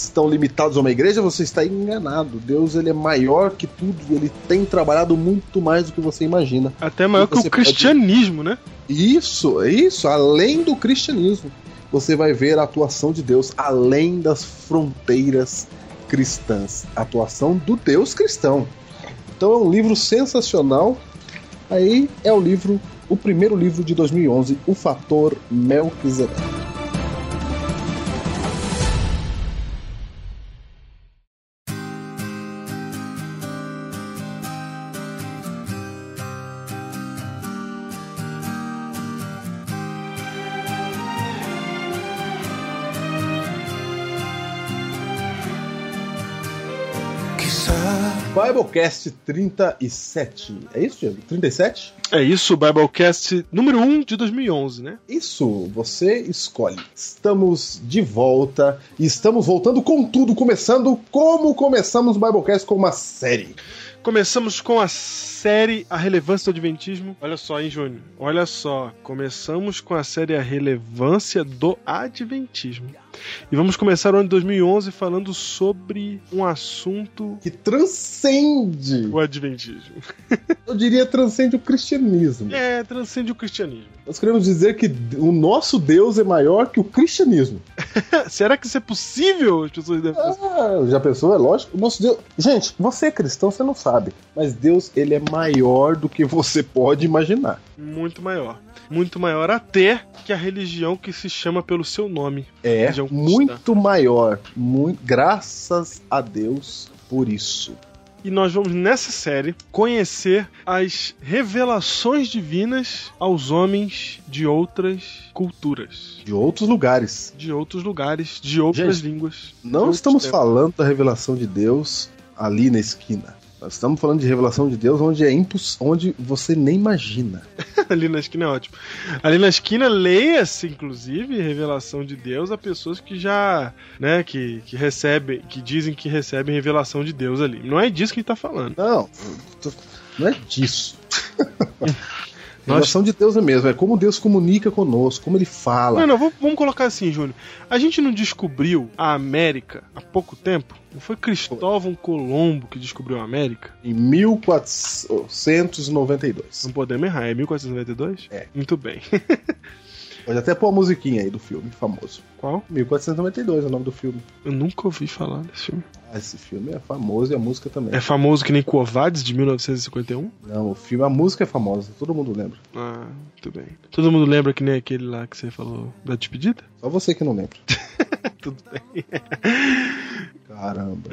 estão limitados a uma igreja, você está enganado. Deus ele é maior que tudo, ele tem trabalhado muito mais do que você imagina. Até maior que o você pode- cristianismo, né? Isso, isso, além do cristianismo, você vai ver a atuação de Deus além das fronteiras cristãs, a atuação do Deus cristão. Então é um livro sensacional. Aí é o livro, o primeiro livro de 2011, O Fator Melquisedeque. Biblecast 37. É isso, Diego? 37? É isso, Biblecast número 1 de 2011, né? Isso, você escolhe. Estamos de volta e estamos voltando com tudo, começando como começamos o Biblecast com uma série. Começamos com a série A Relevância do Adventismo. Olha só, hein, Júnior? Olha só. Começamos com a série A Relevância do Adventismo. E vamos começar o ano de 2011 falando sobre um assunto. Que transcende, O Adventismo. eu diria, transcende o cristianismo. É, transcende o cristianismo. Nós queremos dizer que o nosso Deus é maior que o cristianismo. Será que isso é possível? As pessoas devem. Ah, já pensou? É lógico. O nosso Deus. Gente, você é cristão, você não sabe. Mas Deus, ele é maior do que você pode imaginar. Muito maior. Muito maior até que a religião que se chama pelo seu nome. É Religião muito maior. Muito, graças a Deus por isso. E nós vamos nessa série conhecer as revelações divinas aos homens de outras culturas, De outros lugares. de outros lugares, de outras Gente, línguas. Não estamos tempos. falando da revelação de Deus ali na esquina. Nós estamos falando de revelação de Deus onde é imposs... onde você nem imagina. Ali na esquina é ótimo. Ali na esquina leia-se, inclusive, revelação de Deus a pessoas que já, né, que, que recebem, que dizem que recebem revelação de Deus ali. Não é disso que ele tá falando. Não, não é disso. Nós- Revelação de Deus é mesmo, é como Deus comunica conosco, como ele fala. Não, não, vamos, vamos colocar assim, Júnior. A gente não descobriu a América há pouco tempo? Não foi Cristóvão Colombo que descobriu a América? Em 1492. Não podemos errar, é 1492? É. Muito bem. Pode até pôr a musiquinha aí do filme famoso. Qual? 1492 é o nome do filme. Eu nunca ouvi falar desse filme. Ah, esse filme é famoso e a música também. É famoso que nem Covades de 1951? Não, o filme, a música é famosa, todo mundo lembra. Ah, muito bem. Todo mundo lembra que nem aquele lá que você falou da despedida? Só você que não lembra. Tudo bem. Caramba.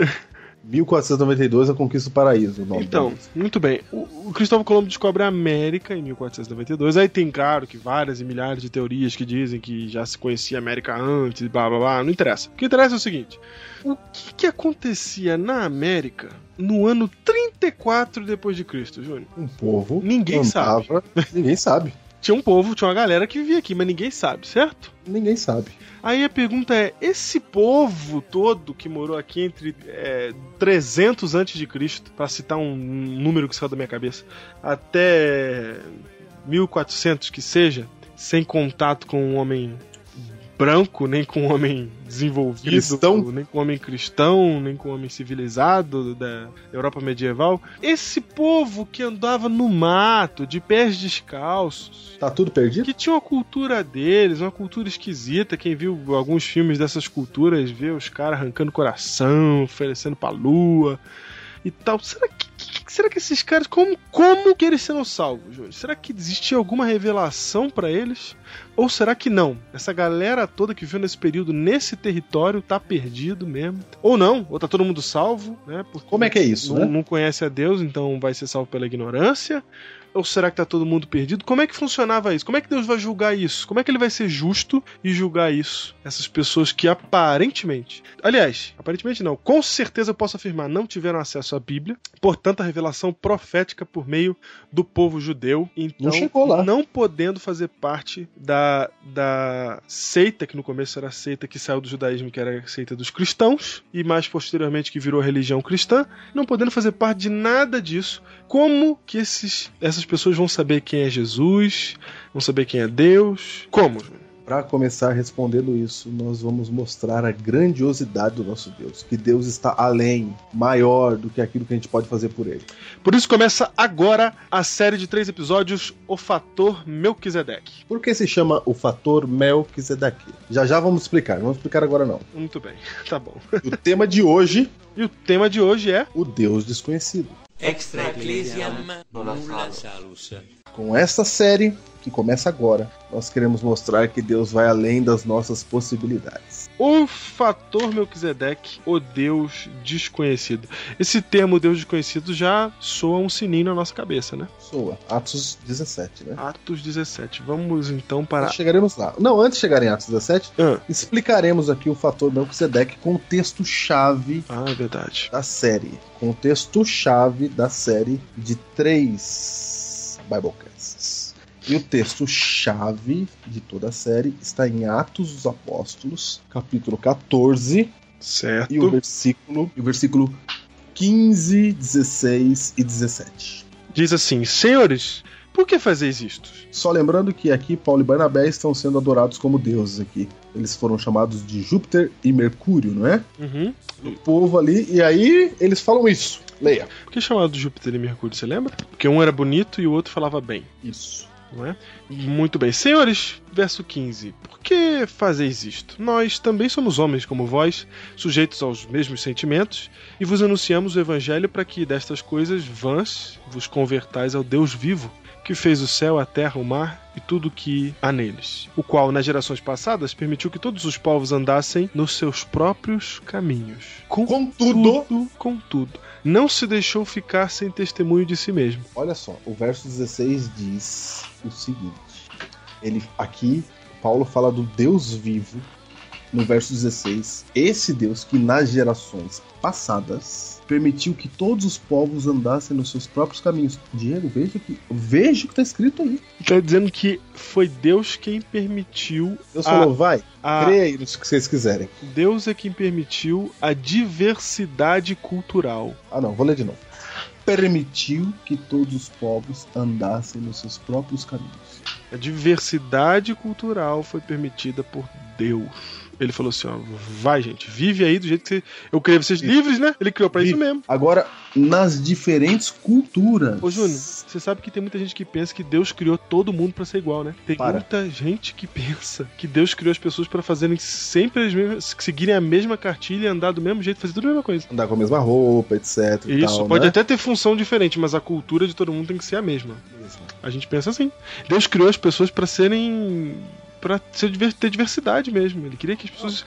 1492 a Conquista do Paraíso. Então, muito bem. O, o Cristóvão Colombo descobre a América em 1492. Aí tem, claro, que várias e milhares de teorias que dizem que já se conhecia a América antes, blá blá blá. Não interessa. O que interessa é o seguinte: o que, que acontecia na América no ano 34 depois de Cristo, Júnior? um povo. Ninguém sabe. Ninguém sabe. Tinha um povo, tinha uma galera que vivia aqui, mas ninguém sabe, certo? Ninguém sabe. Aí a pergunta é: esse povo todo que morou aqui entre é, 300 antes de Cristo, para citar um número que saiu da minha cabeça, até 1400 que seja, sem contato com um homem branco, nem com um homem desenvolvido, Cristão. nem com um homem cristão, nem com um homem civilizado da Europa medieval. Esse povo que andava no mato, de pés descalços, Tá tudo perdido? que tinha uma cultura deles, uma cultura esquisita. Quem viu alguns filmes dessas culturas vê os caras arrancando coração, oferecendo pra lua e tal. Será que, que- será que esses caras, como, como que eles serão salvos, Júnior? Será que existia alguma revelação pra eles? Ou será que não? Essa galera toda que viveu nesse período, nesse território, tá perdido mesmo? Ou não? Ou tá todo mundo salvo, né? Porque Como é que é isso, não, né? não conhece a Deus, então vai ser salvo pela ignorância? Ou será que tá todo mundo perdido? Como é que funcionava isso? Como é que Deus vai julgar isso? Como é que ele vai ser justo e julgar isso? Essas pessoas que aparentemente, aliás, aparentemente não, com certeza eu posso afirmar, não tiveram acesso à Bíblia, portanto a revelação profética por meio do povo judeu, então Não chegou lá. não podendo fazer parte da, da seita, que no começo era a seita que saiu do judaísmo, que era a seita dos cristãos, e mais posteriormente que virou a religião cristã, não podendo fazer parte de nada disso, como que esses, essas pessoas vão saber quem é Jesus, vão saber quem é Deus? Como? Para começar respondendo isso, nós vamos mostrar a grandiosidade do nosso Deus. Que Deus está além, maior do que aquilo que a gente pode fazer por ele. Por isso começa agora a série de três episódios, O Fator Melquisedeque. Por que se chama o fator Melquisedeque? Já já vamos explicar, não vamos explicar agora não. Muito bem, tá bom. O tema de hoje, E o tema de hoje é o Deus desconhecido. Extra ecclesiam nulla salus. Com essa série, que começa agora, nós queremos mostrar que Deus vai além das nossas possibilidades. O fator Melquisedeque, o Deus desconhecido. Esse termo Deus desconhecido já soa um sininho na nossa cabeça, né? Soa. Atos 17, né? Atos 17. Vamos então para. Nós chegaremos lá. Não, antes de chegar em Atos 17, Ah, explicaremos aqui o fator Melquisedeque com o texto-chave ah, é verdade. da série. Com o texto-chave da série de três Biblecasts. E o texto-chave de toda a série está em Atos dos Apóstolos, capítulo 14, Certo. e o versículo, o versículo 15, 16 e 17. Diz assim: Senhores, por que fazeis isto? Só lembrando que aqui Paulo e Barnabé estão sendo adorados como deuses aqui. Eles foram chamados de Júpiter e Mercúrio, não é? Uhum. O povo ali, e aí eles falam isso. Leia. Por que chamado Júpiter e Mercúrio, você lembra? Porque um era bonito e o outro falava bem. Isso. É? Muito bem. Senhores, verso 15. Por que fazeis isto? Nós também somos homens como vós, sujeitos aos mesmos sentimentos, e vos anunciamos o evangelho para que destas coisas vãs vos convertais ao Deus vivo, que fez o céu, a terra, o mar e tudo o que há neles, o qual nas gerações passadas permitiu que todos os povos andassem nos seus próprios caminhos. Contudo, Contudo, contudo, não se deixou ficar sem testemunho de si mesmo. olha só, o verso 16 diz o seguinte. Ele aqui Paulo fala do Deus vivo no verso 16. Esse Deus que nas gerações passadas permitiu que todos os povos andassem nos seus próprios caminhos. Diego, veja que veja o que está escrito aí. Está dizendo que foi Deus quem permitiu Deus a- falou, vai, a creia aí no que vocês quiserem. Deus é quem permitiu a diversidade cultural. Ah, não, vou ler de novo. Permitiu que todos os povos andassem nos seus próprios caminhos. A diversidade cultural foi permitida por Deus. Ele falou assim, ó, vai gente, vive aí do jeito que você... eu criei vocês livres, né? Ele criou pra isso mesmo. Agora, nas diferentes culturas. Ô Júnior, você sabe que tem muita gente que pensa que Deus criou todo mundo pra ser igual, né? Tem Para. muita gente que pensa que Deus criou as pessoas pra fazerem sempre as mesmas, seguirem a mesma cartilha, andar do mesmo jeito, fazer tudo a mesma coisa. Andar com a mesma roupa, etc. Isso, tal, pode né? até ter função diferente, mas a cultura de todo mundo tem que ser a mesma. A gente pensa assim. Deus criou as pessoas pra serem. Diver- ter diversidade mesmo. Ele queria que as pessoas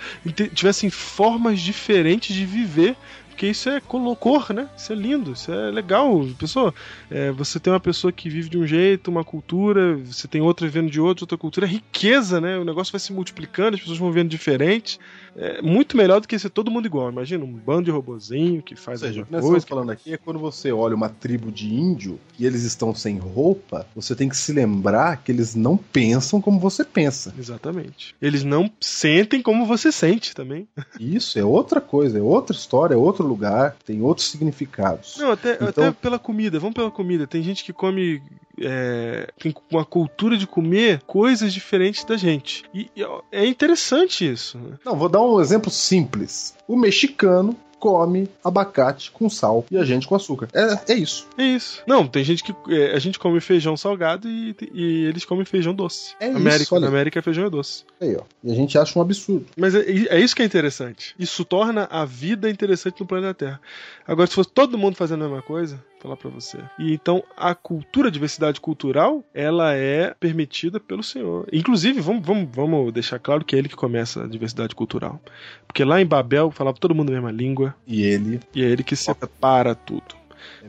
tivessem formas diferentes de viver. Porque isso é colo- cor, né? Isso é lindo, isso é legal. Pessoa, é, você tem uma pessoa que vive de um jeito, uma cultura, você tem outra vivendo de outra, outra cultura, é riqueza, né? O negócio vai se multiplicando, as pessoas vão vendo diferente. É muito melhor do que ser todo mundo igual. Imagina um bando de robozinho que Ou faz seja, o alguma que nós coisa. estamos falando aqui é quando você olha uma tribo de índio e eles estão sem roupa, você tem que se lembrar que eles não pensam como você pensa. Exatamente. Eles não sentem como você sente também. Isso é outra coisa, é outra história, é outro lugar, tem outros significados. Não, até, Então- até pela comida. Vamos pela comida. Tem gente que come. É, tem uma cultura de comer coisas diferentes da gente. E, e, é interessante isso. né? Não, vou dar um exemplo simples. O mexicano come abacate com sal e a gente com açúcar. É, é isso. É isso. Não, tem gente que. é, a gente come feijão salgado e, e eles comem feijão doce. É isso, América, olha. na América, feijão é doce. Aí, ó. E a gente acha um absurdo. Mas é, é isso que é interessante. Isso torna a vida interessante no planeta Terra. Agora, se fosse todo mundo fazendo a mesma coisa, falar pra você. E então a cultura, a diversidade cultural, ela é permitida pelo Senhor. Inclusive, vamos, vamos, vamos deixar claro que é ele que começa a diversidade cultural. Porque lá em Babel falava todo mundo a mesma língua E ele. e é ele que separa tudo.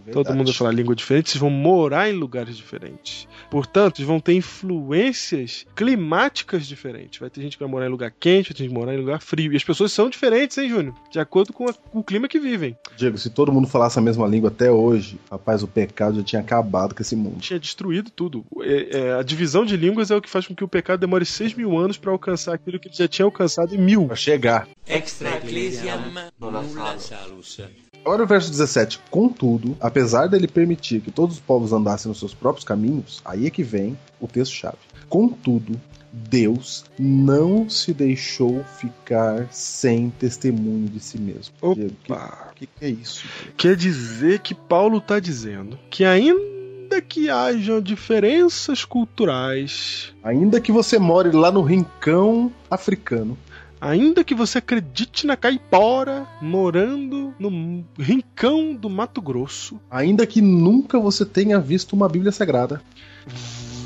Verdade. Todo mundo vai falar língua diferente, vocês vão morar em lugares diferentes. Portanto, eles vão ter influências climáticas diferentes. Vai ter gente que vai morar em lugar quente, vai ter gente que vai morar em lugar frio. E as pessoas são diferentes, hein, Júnior? De acordo com, a- com o clima que vivem. Diego, se todo mundo falasse a mesma língua até hoje, rapaz, o pecado já tinha acabado com esse mundo. Tinha destruído tudo. É- é, a divisão de línguas é o que faz com que o pecado demore 6 mil anos para alcançar aquilo que ele já tinha alcançado em mil. Pra chegar. Extra ecclesiam nulla salus. Olha o verso 17. Contudo, apesar dele permitir que todos os povos andassem nos seus próprios caminhos, aí é que vem o texto-chave. Contudo, Deus não se deixou ficar sem testemunho de si mesmo. Diego, o Opa! que, que é isso? Diego? Quer dizer que Paulo está dizendo que ainda que hajam diferenças culturais, Ainda que você more lá no rincão africano, ainda que você acredite na caipora morando no rincão do Mato Grosso, ainda que nunca você tenha visto uma Bíblia Sagrada,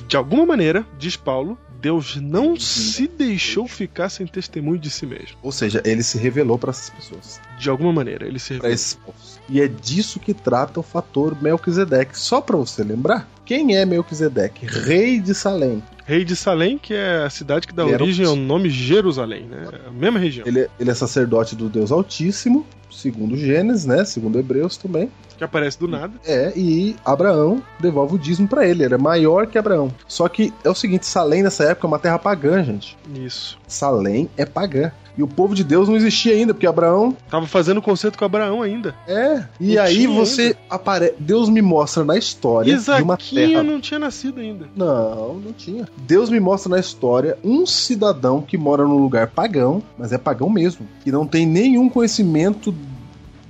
de alguma maneira, diz Paulo, Deus não se deixou ficar sem testemunho de si mesmo. Ou seja, ele se revelou para essas pessoas, De alguma maneira, ele se povos. E é disso que trata o fator Melquisedeque. Só para você lembrar, quem é Melquisedeque? Rei de Salém. Rei de Salém, que é a cidade que dá Ele origem ao nome Jerusalém, né? A mesma região. Ele, é- ele é sacerdote do Deus Altíssimo, segundo Gênesis, né? Segundo Hebreus também. Que aparece do nada. É, e Abraão devolve o dízimo para ele. Ele é maior que Abraão. Só que é o seguinte: Salém nessa época é uma terra pagã, gente. Isso. Salém é pagã. E o povo de Deus não existia ainda, porque Abraão Tava fazendo concerto com Abraão ainda. é. E Não aí você aparece. Deus me mostra na história de uma terra. não tinha nascido ainda. Não, não tinha. Deus me mostra na história um cidadão que mora num lugar pagão, mas é pagão mesmo, que não tem nenhum conhecimento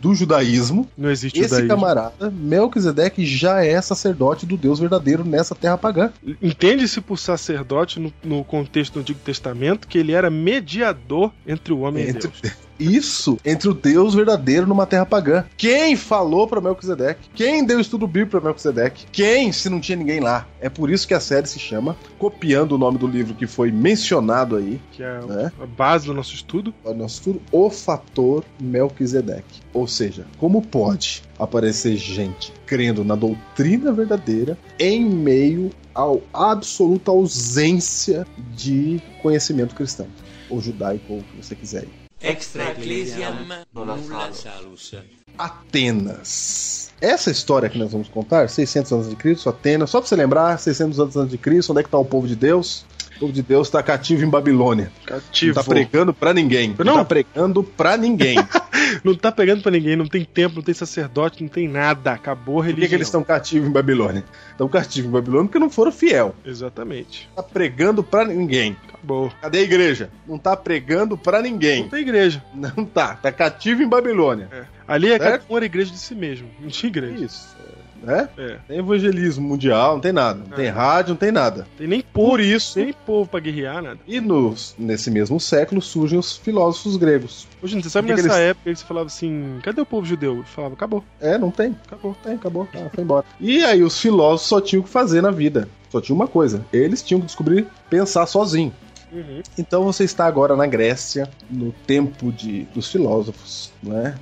do judaísmo. Não existe Esse judaísmo. camarada, Melquisedeque, já é sacerdote do Deus verdadeiro nessa terra pagã. Entende-se por sacerdote no, no contexto do Antigo Testamento que ele era mediador entre o homem Entre- e Deus. Isso entre o Deus verdadeiro numa terra pagã. Quem falou para Melquisedeque? Quem deu estudo bíblico para Melquisedeque? Quem, se não tinha ninguém lá? É por isso que a série se chama, copiando o nome do livro que foi mencionado aí, Que é né? a base do nosso estudo. o nosso estudo, o fator Melquisedeque. Ou seja, como pode aparecer gente crendo na doutrina verdadeira em meio à absoluta ausência de conhecimento cristão, ou judaico, ou o que você quiser. Extra ecclesiam nulla salus. Atenas. Essa história que nós vamos contar, 600 anos de Cristo, Atenas, só pra você lembrar, 600 anos de Cristo, onde é que tá o povo de Deus? O povo de Deus está cativo em Babilônia. Cativo. Não tá pregando pra ninguém. Não, Não. tá pregando pra ninguém. Não tá pegando pra ninguém, não tem templo, não tem sacerdote, não tem nada. Acabou a Por religião. que, que eles estão cativos em Babilônia? Estão cativos em Babilônia porque não foram fiel. Exatamente. Tá pregando pra ninguém. Acabou. Cadê a igreja? Não tá pregando pra ninguém. Não tem igreja. Não tá. Tá cativo em Babilônia. Ali é Certo? cada um era igreja de si mesmo. Não tinha igreja. Isso. Né? É. Tem evangelismo mundial, não tem nada. Não tem É. rádio, não tem nada. Tem nem povo. Por isso. Tem nem povo pra guerrear, nada. E nos, nesse mesmo século surgem os filósofos gregos. Hoje, você sabe que nessa eles- época que você falava assim: cadê o povo judeu? Ele falava: acabou, É, não tem. acabou. Tem, acabou. Ah, foi embora. E aí os filósofos só tinham o que fazer na vida. Só tinha uma coisa. Eles tinham que descobrir pensar sozinho. Uhum. Então você está agora na Grécia, no tempo de, dos filósofos, né?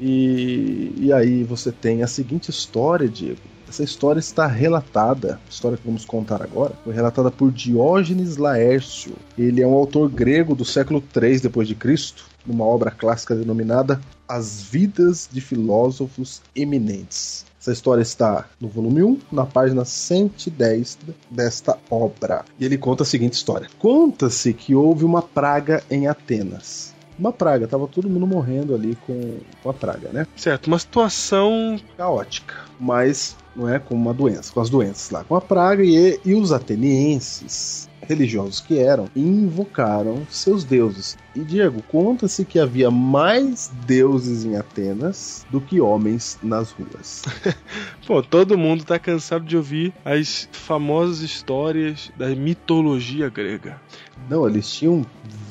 E, e aí você tem a seguinte história, Diego. Essa história está relatada, história que vamos contar agora, foi relatada por Diógenes Laércio. Ele é um autor grego do século III depois de Cristo, numa obra clássica denominada As Vidas de Filósofos Eminentes. Essa história está no volume 1, na página 110 desta obra. E ele conta a seguinte história: Conta-se que houve uma praga em Atenas. Uma praga, tava todo mundo morrendo ali com, com a praga, né? Certo, uma situação. Caótica, mas não é com uma doença, com as doenças lá, com a praga e, e os atenienses, religiosos que eram, invocaram seus deuses. E Diego, conta-se que havia mais deuses em Atenas do que homens nas ruas. Pô, todo mundo tá cansado de ouvir as famosas histórias da mitologia grega. Não, eles tinham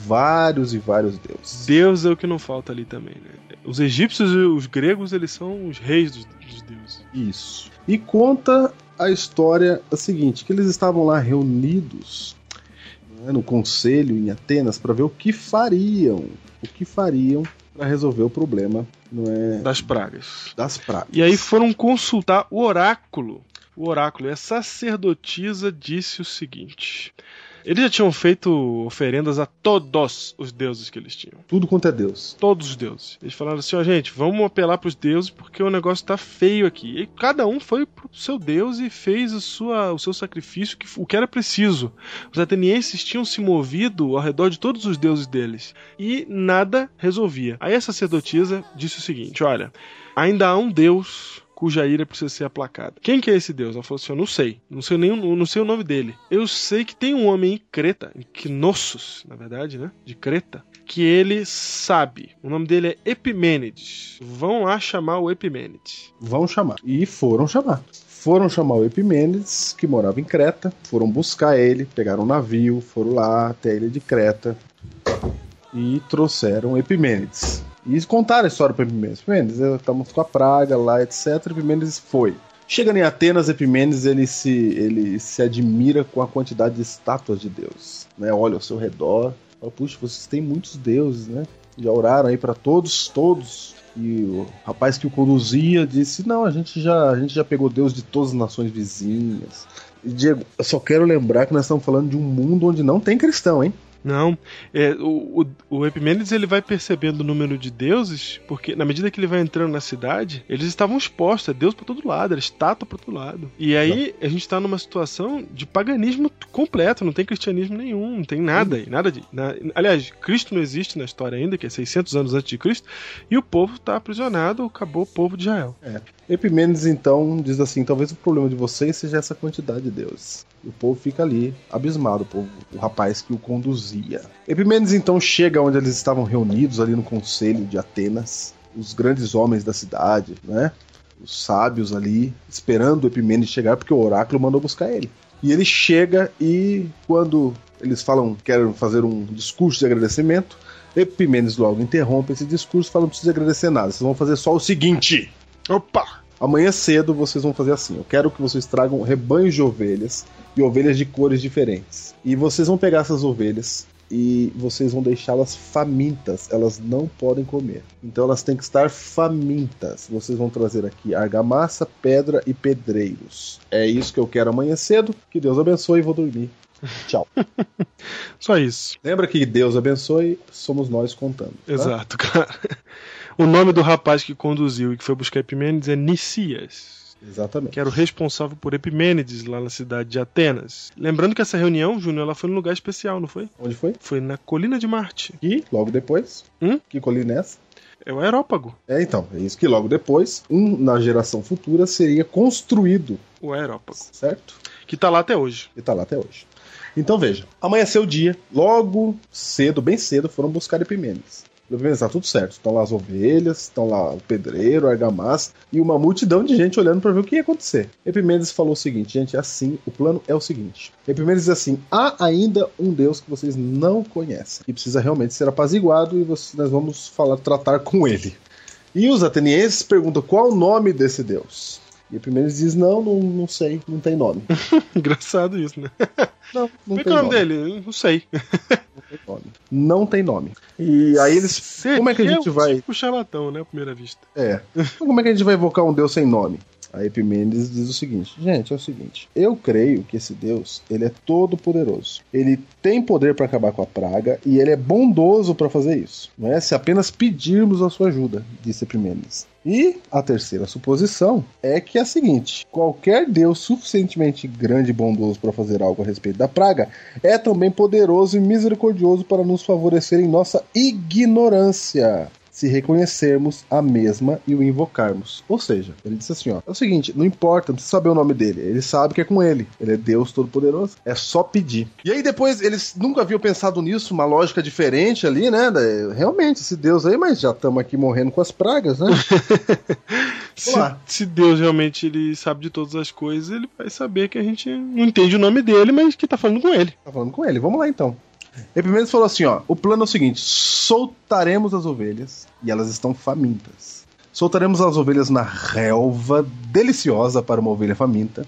vários e vários deuses. Deus é o que não falta ali também, né? Os egípcios e os gregos, eles são os reis dos, dos deuses. Isso. E conta a história a seguinte: que eles estavam lá reunidos né, no conselho em Atenas para ver o que fariam, o que fariam para resolver o problema, não é, Das pragas. das pragas. E aí foram consultar o oráculo. O oráculo, e a sacerdotisa disse o seguinte: eles já tinham feito oferendas a todos os deuses que eles tinham. tudo quanto é Deus. Todos os deuses. Eles falaram assim: ó, gente, vamos apelar pros deuses porque o negócio tá feio aqui. E cada um foi pro seu deus e fez a sua, o seu sacrifício, que, o que era preciso. Os atenienses tinham se movido ao redor de todos os deuses deles e nada resolvia. Aí a sacerdotisa disse o seguinte: olha, ainda há um deus cuja ira precisa ser aplacada. Quem que é esse deus? Ela falou assim: eu não sei, não sei nem não sei o nome dele. Eu sei que tem um homem em Creta, em Knossos, na verdade, né? De Creta, que ele sabe. O nome dele é Epimênides. Vão lá chamar o Epimênides. Vão chamar. E foram chamar. Foram chamar o Epimênides, que morava em Creta, foram buscar ele, pegaram um navio, foram lá até a ilha de Creta e trouxeram Epimênides. E contaram a história para Epimênides. Epimênides, estamos com a praga lá, etc. Epimênides foi. Chegando em Atenas, Epimênides ele se, ele se admira com a quantidade de estátuas de Deus. Né? Olha ao seu redor, fala, puxa, vocês têm muitos deuses, né? Já oraram aí para todos, todos. E o rapaz que o conduzia disse: Não, a gente já, a gente já pegou Deus de todas as nações vizinhas. E Diego, eu só quero lembrar que nós estamos falando de um mundo onde não tem cristão, hein? Não, é, o, o, o Epimênides ele vai percebendo o número de deuses, porque na medida que ele vai entrando na cidade, eles estavam expostos, é Deus pra todo lado, era estátua pra todo lado. E aí a gente tá numa situação de paganismo completo, não tem cristianismo nenhum, não tem nada aí, nada de. na- aliás, Cristo não existe na história ainda, que é 600 anos antes de Cristo, e o povo tá aprisionado, acabou o povo de Israel. Epimênides então diz assim: talvez o problema de vocês seja essa quantidade de deuses. E o povo fica ali, abismado, o, povo, o rapaz que o conduzia. Epimênides então chega onde eles estavam reunidos, ali no conselho de Atenas, os grandes homens da cidade, né? Os sábios ali, esperando Epimênides chegar, porque o oráculo mandou buscar ele. E ele chega e quando eles falam, querem fazer um discurso de agradecimento, Epimênides logo interrompe esse discurso, fala: não precisa agradecer nada, vocês vão fazer só o seguinte. Opa! Amanhã cedo vocês vão fazer assim. Eu quero que vocês tragam rebanhos de ovelhas e ovelhas de cores diferentes. E vocês vão pegar essas ovelhas e vocês vão deixá-las famintas. Elas não podem comer. Então elas têm que estar famintas. Vocês vão trazer aqui argamassa, pedra e pedreiros. É isso que eu quero amanhã cedo. Que Deus abençoe e vou dormir. Tchau. Só isso. Lembra que Deus abençoe, somos nós contando. tá? Exato, cara. O nome do rapaz que conduziu e que foi buscar Epimênides é Nicias. Exatamente. que era o responsável por Epimênides lá na cidade de Atenas. Lembrando que essa reunião, Júnior, ela foi num lugar especial, não foi? Onde foi? Foi na colina de Marte. E logo depois. Hum? Que colina é essa? É o aerópago. É, então, é isso que logo depois, um na geração futura, seria construído, O aerópago. certo? Que tá lá até hoje. E tá lá até hoje. Então veja, amanheceu o dia, logo cedo, bem cedo, foram buscar Epimênides. Epimênides, tá tudo certo. Estão lá as ovelhas, estão lá o pedreiro, a argamassa e uma multidão de gente olhando para ver o que ia acontecer. Epimênides falou o seguinte, gente, assim, o plano é o seguinte. Epimênides diz assim: há ainda um Deus que vocês não conhecem e precisa realmente ser apaziguado e vocês, nós vamos falar, tratar com ele. E os atenienses perguntam qual o nome desse Deus. E Epimênides diz: não, não, não sei, não tem nome. Engraçado isso, né? Não, não Como é que tem é o nome dele? Não sei. Não tem nome. Não tem nome. E aí eles. Seria Como é que a gente um vai. Tipo charlatão, né? À primeira vista. É. Então, como é que a gente vai invocar um Deus sem nome? Epimênides diz o seguinte: gente, é o seguinte. Eu creio que esse Deus, ele é todo poderoso. Ele tem poder para acabar com a praga e ele é bondoso para fazer isso. Não é? Se apenas pedirmos a sua ajuda, disse Epimênides. E a terceira suposição é que é a seguinte: qualquer Deus suficientemente grande e bondoso para fazer algo a respeito da praga é também poderoso e misericordioso para nos favorecer em nossa ignorância se reconhecermos a mesma e o invocarmos. Ou seja, ele disse assim: ó, é o seguinte, não importa, não precisa saber o nome dele, ele sabe que é com ele, ele é Deus Todo-Poderoso, é só pedir. E aí depois eles nunca haviam pensado nisso, uma lógica diferente ali, né? Realmente, esse Deus aí, mas já estamos aqui morrendo com as pragas, né? Se, se Deus realmente ele sabe de todas as coisas, ele vai saber que a gente não entende o nome dele, mas que tá falando com ele. Tá falando com ele, vamos lá então. Epimênides falou assim: ó, o plano é o seguinte: soltaremos as ovelhas e elas estão famintas. Soltaremos as ovelhas na relva deliciosa para uma ovelha faminta.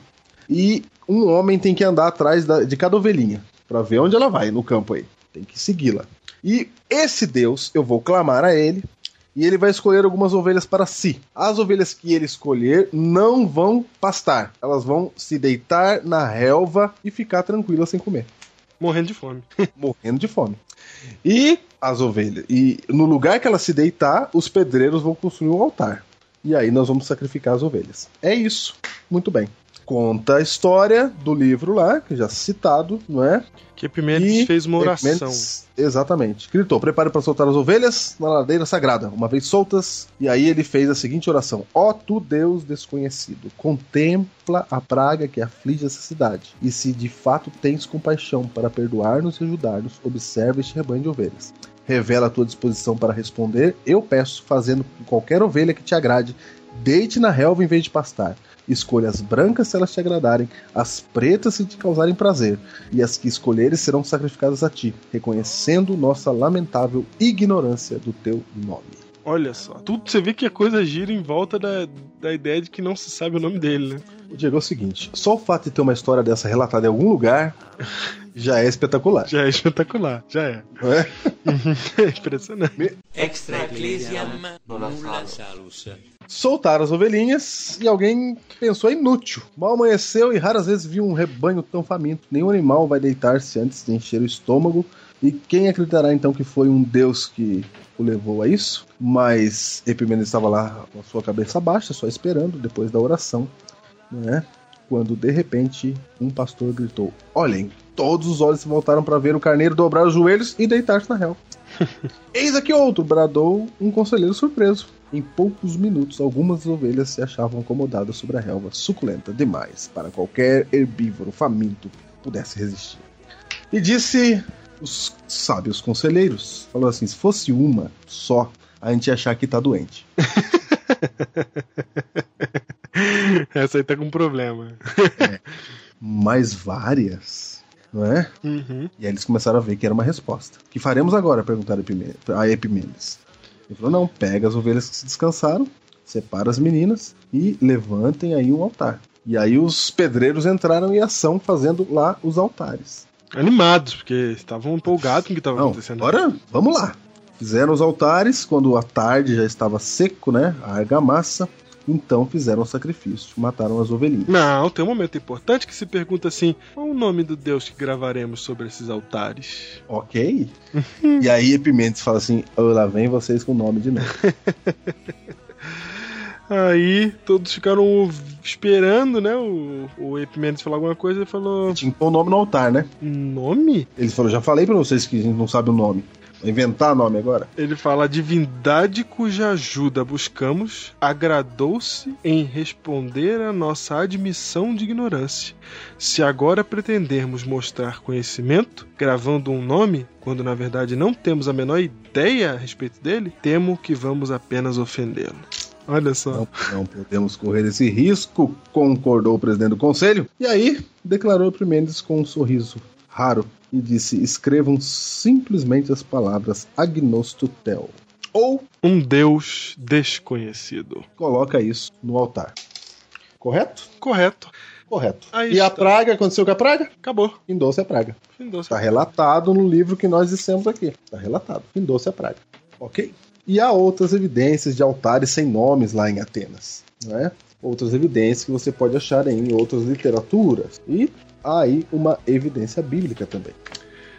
E um homem tem que andar atrás da- de cada ovelhinha para ver onde ela vai no campo aí. Tem que segui-la. E esse Deus, eu vou clamar a ele e ele vai escolher algumas ovelhas para si. As ovelhas que ele escolher não vão pastar, elas vão se deitar na relva e ficar tranquilas sem comer Morrendo de fome. morrendo de fome. E as ovelhas. E no lugar que ela se deitar, os pedreiros vão construir um altar. E aí nós vamos sacrificar as ovelhas. É isso. Muito bem. Conta a história do livro lá, que já citado, não é? Que Epimênides E fez uma oração. Exatamente. Gritou: prepare para soltar as ovelhas na ladeira sagrada, uma vez soltas. E aí ele fez a seguinte oração: Ó tu Deus desconhecido, contempla a praga que aflige essa cidade. E se de fato tens compaixão para perdoar-nos e ajudar-nos, observa este rebanho de ovelhas. Revela a tua disposição para responder, eu peço, fazendo que qualquer ovelha que te agrade, deite na relva em vez de pastar. Escolha as brancas se elas te agradarem, as pretas se te causarem prazer, e as que escolheres serão sacrificadas a ti, reconhecendo nossa lamentável ignorância do teu nome. Olha só. Tudo você vê que a coisa gira em volta da, da ideia de que não se sabe o nome dele, né? O Diego é o seguinte: só o fato de ter uma história dessa relatada em algum lugar já é espetacular. Já é espetacular, já é. Não é? é impressionante. Extra ecclesiam nulla salus. Soltaram as ovelhinhas e alguém pensou inútil. Mal amanheceu e raras vezes viu um rebanho tão faminto. Nenhum animal vai deitar-se antes de encher o estômago. E quem acreditará então que foi um deus que o levou a isso? Mas Epimenes estava lá com a sua cabeça baixa, só esperando depois da oração, né? Quando de repente um pastor gritou: Olhem! Todos os olhos se voltaram para ver o carneiro dobrar os joelhos e deitar-se na relva. Eis aqui outro! bradou um conselheiro surpreso. Em poucos minutos, algumas ovelhas se achavam acomodadas sobre a relva, suculenta demais para qualquer herbívoro faminto pudesse resistir. E disse os sábios conselheiros: falou assim, se fosse uma só, a gente ia achar que tá doente. Essa aí tá com problema. Mas várias, não é? Uhum. E aí eles começaram a ver que era uma resposta. O que faremos agora? perguntaram a Epimenes. Ele falou: não, pega as ovelhas que se descansaram, separa as meninas e levantem aí um altar. E aí os pedreiros entraram em ação fazendo lá os altares. Animados, porque estavam empolgados com o que estava acontecendo. agora vamos lá. Fizeram os altares quando a tarde já estava seco, né? A argamassa. Então fizeram o sacrifício, mataram as ovelhinhas. Não, tem um momento importante que se pergunta assim: qual o nome do Deus que gravaremos sobre esses altares? Ok. e aí Epimendes fala assim: "Ô, lá vem vocês com o nome de novo. Aí todos ficaram esperando, né? O, o Epimedes falar alguma coisa e falou: Tinha que pôr o nome no altar, né? Nome? Ele falou: já falei pra vocês que a gente não sabe o nome. Vou inventar nome agora. Ele fala: a divindade cuja ajuda buscamos agradou-se em responder à nossa admissão de ignorância. Se agora pretendermos mostrar conhecimento, gravando um nome, quando na verdade não temos a menor ideia a respeito dele, temo que vamos apenas ofendê-lo. Olha só. Não, não podemos correr esse risco, concordou o presidente do conselho. E aí, declarou Epimendes com um sorriso raro e disse: escrevam simplesmente as palavras agnostotel. Ou Um Deus desconhecido. coloca isso no altar. Correto? Correto. Correto. Aí e a está. praga, aconteceu com a praga? Acabou. Findou-se a praga. Findou. Está relatado no livro que nós dissemos aqui. Está relatado. Findou-se a praga. Ok? E há outras evidências de altares sem nomes lá em Atenas. Né? Outras evidências que você pode achar em outras literaturas. E há aí uma evidência bíblica também.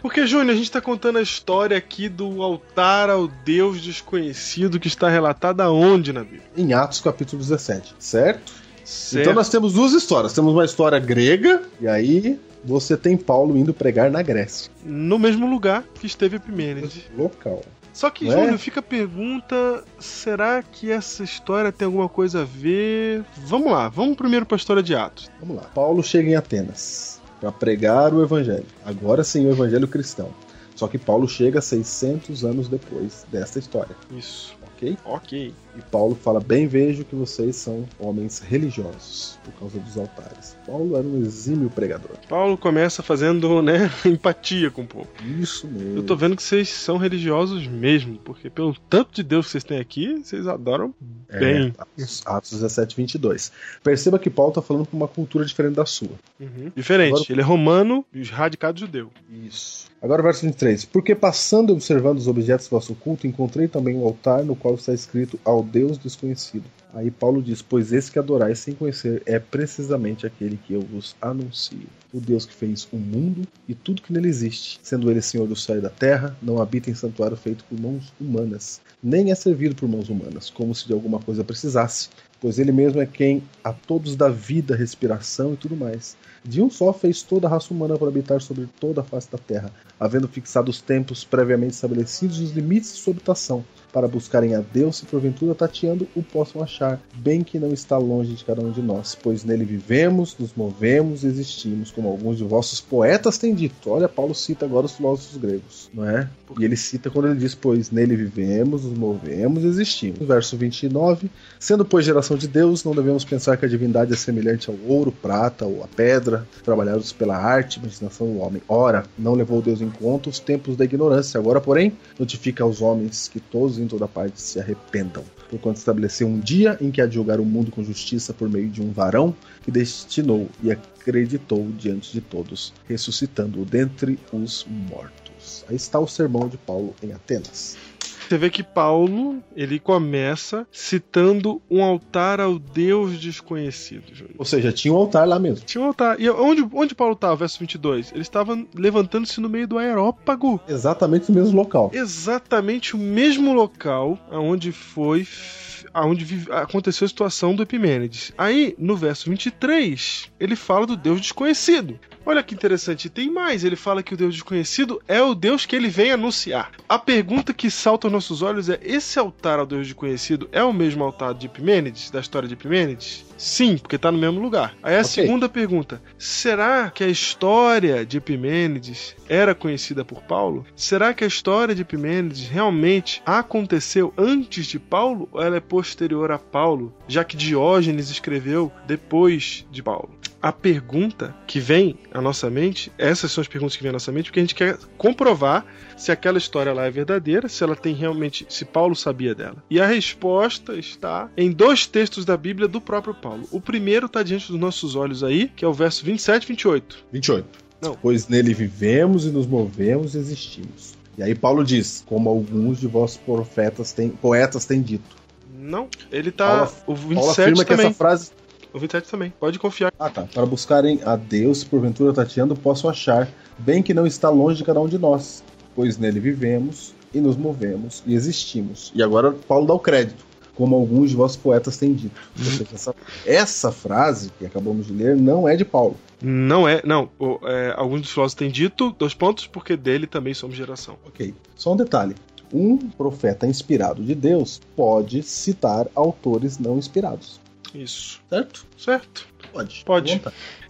Porque, Júnior, a gente está contando a história aqui do altar ao Deus desconhecido que está relatada aonde na Bíblia? Em Atos capítulo 17, certo? Certo. Então nós temos duas histórias. Temos uma história grega, e aí você tem Paulo indo pregar na Grécia. No mesmo lugar que esteve Epimênides. Local. Só que, Não é? Fica a pergunta: será que essa história tem alguma coisa a ver? Vamos lá, vamos primeiro para a história de Atos. Vamos lá. Paulo chega em Atenas para pregar o evangelho. Agora sim, o evangelho cristão. Só que Paulo chega 600 anos depois desta história, Isso. Ok? Ok. E Paulo fala: Bem vejo que vocês são homens religiosos por causa dos altares. Paulo era um exímio pregador. Paulo começa fazendo, né, empatia com o povo. Isso mesmo. Eu tô vendo que vocês são religiosos mesmo, porque pelo tanto de Deus que vocês têm aqui, vocês adoram É, bem. Atos, Atos 17, 22. Perceba que Paulo está falando com uma cultura diferente da sua. Uhum. Diferente. Agora- Ele é romano e radicado judeu. Isso. Agora, verso 23. Porque passando e observando os objetos do vosso culto, encontrei também um altar no qual está escrito ao Deus desconhecido. Aí Paulo diz: Pois esse que adorais sem conhecer é precisamente aquele que eu vos anuncio. O Deus que fez o mundo e tudo que nele existe, sendo ele Senhor do céu e da terra, não habita em santuário feito por mãos humanas, nem é servido por mãos humanas, como se de alguma coisa precisasse, pois ele mesmo é quem a todos dá vida, respiração e tudo mais. De um só fez toda a raça humana para habitar sobre toda a face da terra, havendo fixado os tempos previamente estabelecidos e os limites de sua habitação, para buscarem a Deus e porventura tateando o possam achar. achar, bem que não está longe de cada um de nós, pois nele vivemos, nos movemos e existimos, como alguns de vossos poetas têm dito. Olha, Paulo cita agora os filósofos gregos, não é? E ele cita quando ele diz, pois nele vivemos, nos movemos e existimos. Verso 29, sendo pois geração de Deus, não devemos pensar que a divindade é semelhante ao ouro, prata ou a pedra, trabalhados pela arte, imaginação do homem. Ora, não levou Deus em conta os tempos da ignorância, agora, porém, notifica aos homens que todos em toda parte se arrependam. Porquanto estabeleceu um dia em que há de julgar o mundo com justiça por meio de um varão que destinou e acreditou diante de todos, ressuscitando-o dentre os mortos. Aí está o sermão de Paulo em Atenas. Você vê que Paulo, ele começa citando um altar ao Deus desconhecido, Júlio. Ou seja, tinha um altar lá mesmo. Tinha um altar. E onde, onde Paulo estava, verso 22? Ele estava levantando-se no meio do aerópago. Exatamente no mesmo local. Exatamente o mesmo local aonde foi aonde aconteceu a situação do Epimênides. Aí, no verso 23, ele fala do Deus desconhecido. Olha que interessante, e tem mais, ele fala que o Deus desconhecido é o Deus que ele vem anunciar. A pergunta que salta aos nossos olhos é: esse altar ao Deus desconhecido é o mesmo altar de Epimênides, da história de Epimênides? Sim, porque está no mesmo lugar. Aí a Ok. segunda pergunta: será que a história de Epimênides era conhecida por Paulo? Será que a história de Epimênides realmente aconteceu antes de Paulo ou ela é posterior a Paulo, já que Diógenes escreveu depois de Paulo? A pergunta que vem à nossa mente, essas são as perguntas que vêm à nossa mente, porque a gente quer comprovar se aquela história lá é verdadeira, se ela tem realmente, se Paulo sabia dela. E a resposta está em dois textos da Bíblia do próprio Paulo. O primeiro está diante dos nossos olhos aí, que é o verso 27 e 28. 28. Não. Pois nele vivemos e nos movemos e existimos. E aí Paulo diz, como alguns de vossos profetas têm, poetas têm dito. Não, ele tá. Paulo- o Paulo 27 afirma que também. essa frase O 27 também. Pode confiar. Ah, tá. Para buscarem a Deus, porventura tateando, possam achar, bem que não está longe de cada um de nós, pois nele vivemos e nos movemos e existimos. E agora Paulo dá o crédito, como alguns de vossos poetas têm dito. Essa, essa frase que acabamos de ler não é de Paulo. Não é. Não. o- é, alguns dos filósofos têm dito, dois pontos, porque dele também somos geração. Ok. Só um detalhe. Um profeta inspirado de Deus pode citar autores não inspirados. Isso. Certo? Certo. Pode. Pode.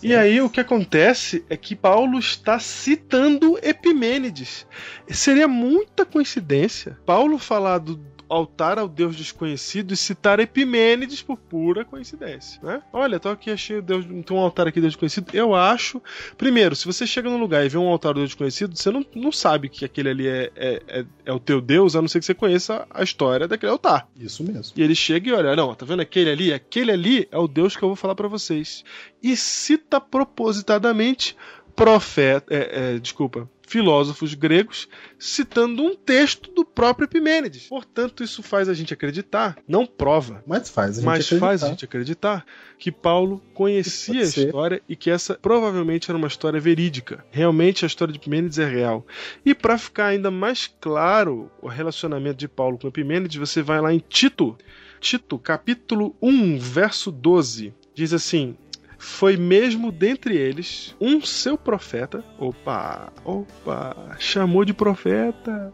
E aí o que acontece é que Paulo está citando Epimênides. Seria muita coincidência Paulo falar do altar ao Deus desconhecido e citar Epimênides por pura coincidência, né? Olha, tô aqui, achei Deus, tem um altar aqui Deus desconhecido. Eu acho, primeiro, se você chega num lugar e vê um altar do Deus desconhecido, você não, não sabe que aquele ali é, é, é, é o teu Deus, a não ser que você conheça a história daquele altar. Isso mesmo. E ele chega e olha, não, tá vendo aquele ali? Aquele ali é o Deus que eu vou falar pra vocês. E cita propositadamente profeta, é, é, desculpa, filósofos gregos citando um texto do próprio Epimênides. Portanto, isso faz a gente acreditar, não prova, Mas faz a gente mas faz a acreditar. gente acreditar que Paulo conhecia a história e que essa provavelmente era uma história verídica. Realmente a história de Epimênides é real. E para ficar ainda mais claro o relacionamento de Paulo com Epimênides, você vai lá em Tito, Tito, capítulo 1, verso 12. Diz assim: foi mesmo dentre eles um seu profeta, opa, opa, chamou de profeta,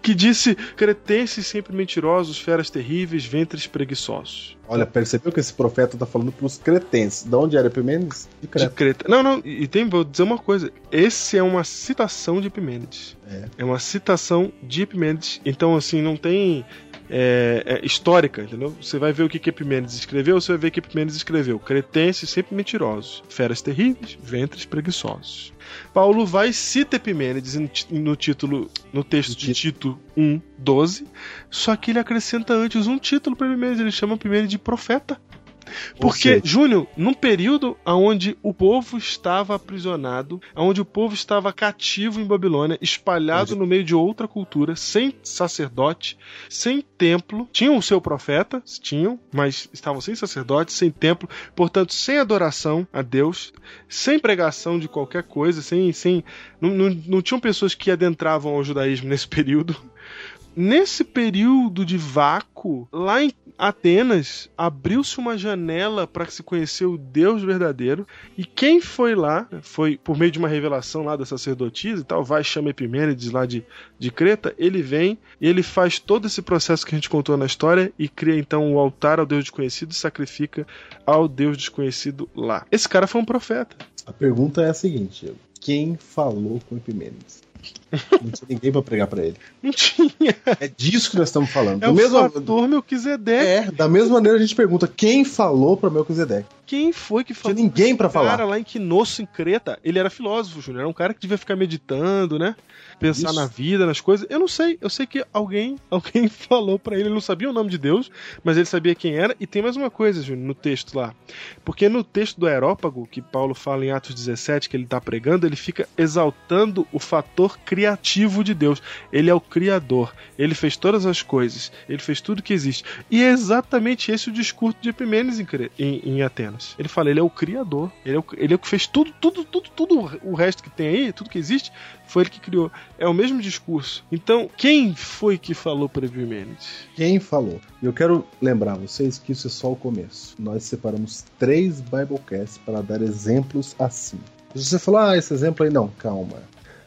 que disse: cretenses sempre mentirosos, feras terríveis, ventres preguiçosos. Olha, percebeu que esse profeta tá falando pros cretenses. De onde era Epimênides? De De Creta. Creta. Não, não, e tem, vou dizer uma coisa: esse é uma citação de Epimênides. É. uma citação de Epimênides. Então, assim, não tem. É, é, histórica, entendeu? Você vai ver o que, que Epimênides escreveu, você vai ver que Epimênides escreveu. Cretenses sempre mentirosos, feras terríveis, ventres preguiçosos. Paulo vai cita Epimênides no título, no texto de Tito 1, 12, só que ele acrescenta antes um título para Epimênides, ele chama Epimênides de profeta. Porque, Júnior, num período onde o povo estava aprisionado, onde o povo estava cativo em Babilônia, espalhado no meio de outra cultura, sem sacerdote, sem templo, tinham o seu profeta, tinham, mas estavam sem sacerdote, sem templo, portanto, sem adoração a Deus, sem pregação de qualquer coisa, sem. sem não, não, não tinham pessoas que adentravam ao judaísmo nesse período. Nesse período de vácuo, lá em Atenas, abriu-se uma janela para se conhecer o Deus verdadeiro. E quem foi lá, foi por meio de uma revelação lá da sacerdotisa e tal, vai chama Epimênides lá de, de Creta, ele vem e ele faz todo esse processo que a gente contou na história e cria então o altar ao Deus desconhecido e sacrifica ao Deus desconhecido lá. Esse cara foi um profeta. A pergunta é a seguinte: quem falou com Epimênides? Não tinha ninguém pra pregar pra ele. Não tinha. É disso que nós estamos falando. É o mesmo- fator Melquisedeque. É, da mesma maneira a gente pergunta quem falou pra Melquisedeque. Quem foi que Tinha falou? ninguém pra O cara falar. lá em Quinosso, em Creta, ele era filósofo, Júnior. Era um cara que devia ficar meditando, né? Pensar Isso. na vida, nas coisas. Eu não sei. Eu sei que alguém, alguém falou pra ele. Ele não sabia o nome de Deus, mas ele sabia quem era. E tem mais uma coisa, Júnior, no texto lá. Porque no texto do Aerópago, que Paulo fala em Atos 17, que ele tá pregando, ele fica exaltando o fator criativo de Deus. Ele é o criador. Ele fez todas as coisas. Ele fez tudo que existe. E é exatamente esse o discurso de Epimênides em, em- em Atenas. Ele fala, ele é o criador. Ele é o, ele é o que fez tudo, tudo, tudo, tudo o resto que tem aí, tudo que existe, foi ele que criou. É o mesmo discurso. Então, quem foi que falou para Epimênides? Quem falou? E eu quero lembrar vocês que isso é só o começo. Nós separamos três Biblecasts para dar exemplos assim. Se você falar, ah, esse exemplo aí, não, calma.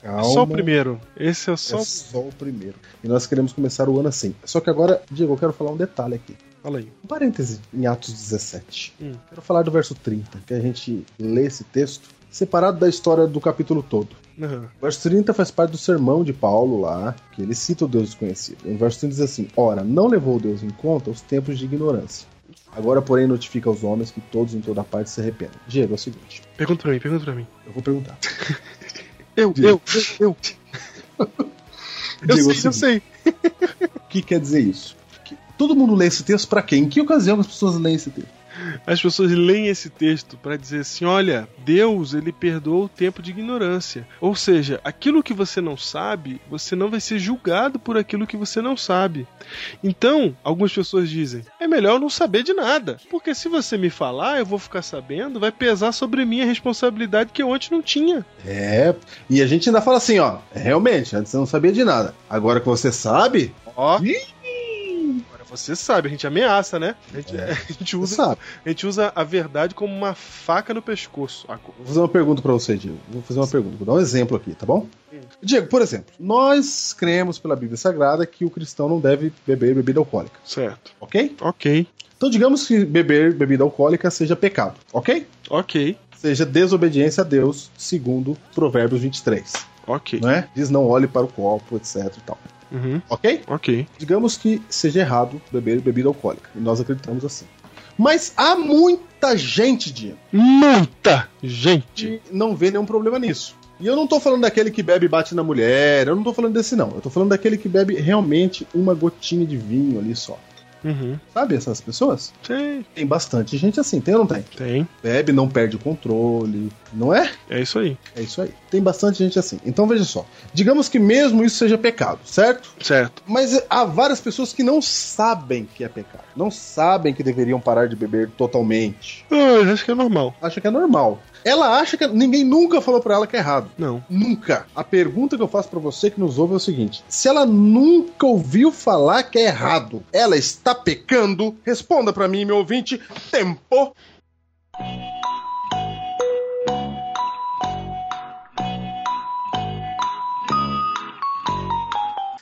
Calma. Só o primeiro. Esse é só. É só o primeiro. E nós queremos começar o ano assim. Só que agora, Diego, eu quero falar um detalhe aqui. Fala aí. Um parêntese em Atos 17. Hum. Quero falar do verso 30, que a gente lê esse texto separado da história do capítulo todo. O verso 30 faz parte do sermão de Paulo lá, que ele cita o Deus desconhecido. O verso 30 diz assim: Ora, não levou Deus em conta os tempos de ignorância. Agora, porém, notifica aos homens que todos em toda parte se arrependam. Diego, é o seguinte: Pergunta pra mim, pergunta pra mim. eu vou perguntar. Eu, Diego. eu, eu, eu. Eu Diego, é o sei, eu sei. O que quer dizer isso? Que todo mundo lê esse texto pra quê? Em que ocasião as pessoas leem esse texto? As pessoas leem esse texto para dizer assim: olha, Deus ele perdoa o tempo de ignorância. Ou seja, aquilo que você não sabe, você não vai ser julgado por aquilo que você não sabe. Então, algumas pessoas dizem: é melhor não saber de nada, porque se você me falar, eu vou ficar sabendo, vai pesar sobre mim a responsabilidade que eu antes não tinha. É, e a gente ainda fala assim, ó, realmente, antes você não sabia de nada. Agora que você sabe, Ó. Ih! Você sabe, a gente ameaça, né? A gente, É. a gente usa, a gente usa a verdade como uma faca no pescoço. agora. Vou fazer uma pergunta pra você, Diego. Vou fazer uma pergunta, vou dar um exemplo aqui, tá bom? Diego, por exemplo, nós cremos pela Bíblia Sagrada que o cristão não deve beber bebida alcoólica, Certo. ok? Ok. Então digamos que beber bebida alcoólica seja pecado, ok? Ok. Seja desobediência a Deus, segundo Provérbios 23, Ok. não é? Diz não olhe para o copo, etc e tal, Uhum. ok? Ok. Digamos que seja errado beber bebida alcoólica, e nós acreditamos assim. Mas há muita gente, Diego, Muita gente. que não vê nenhum problema nisso. E eu não tô falando daquele que bebe e bate na mulher, eu não tô falando desse não. Eu tô falando daquele que bebe realmente uma gotinha de vinho ali só. Uhum. Sabe essas pessoas? Tem. Tem bastante gente assim, tem ou não tem? Tem. Bebe, não perde o controle, não é? É isso aí. É isso aí. Tem bastante gente assim. Então veja só. Digamos que mesmo isso seja pecado, certo? Certo. Mas há várias pessoas que não sabem que é pecado. Não sabem que deveriam parar de beber totalmente. Ah, acho que é normal. Acha que é normal. Ela acha que ninguém nunca falou pra ela que é errado. Não. Nunca. A pergunta que eu faço pra você que nos ouve é o seguinte: se ela nunca ouviu falar que é errado, ela está pecando? Responda pra mim, meu ouvinte. Tempo.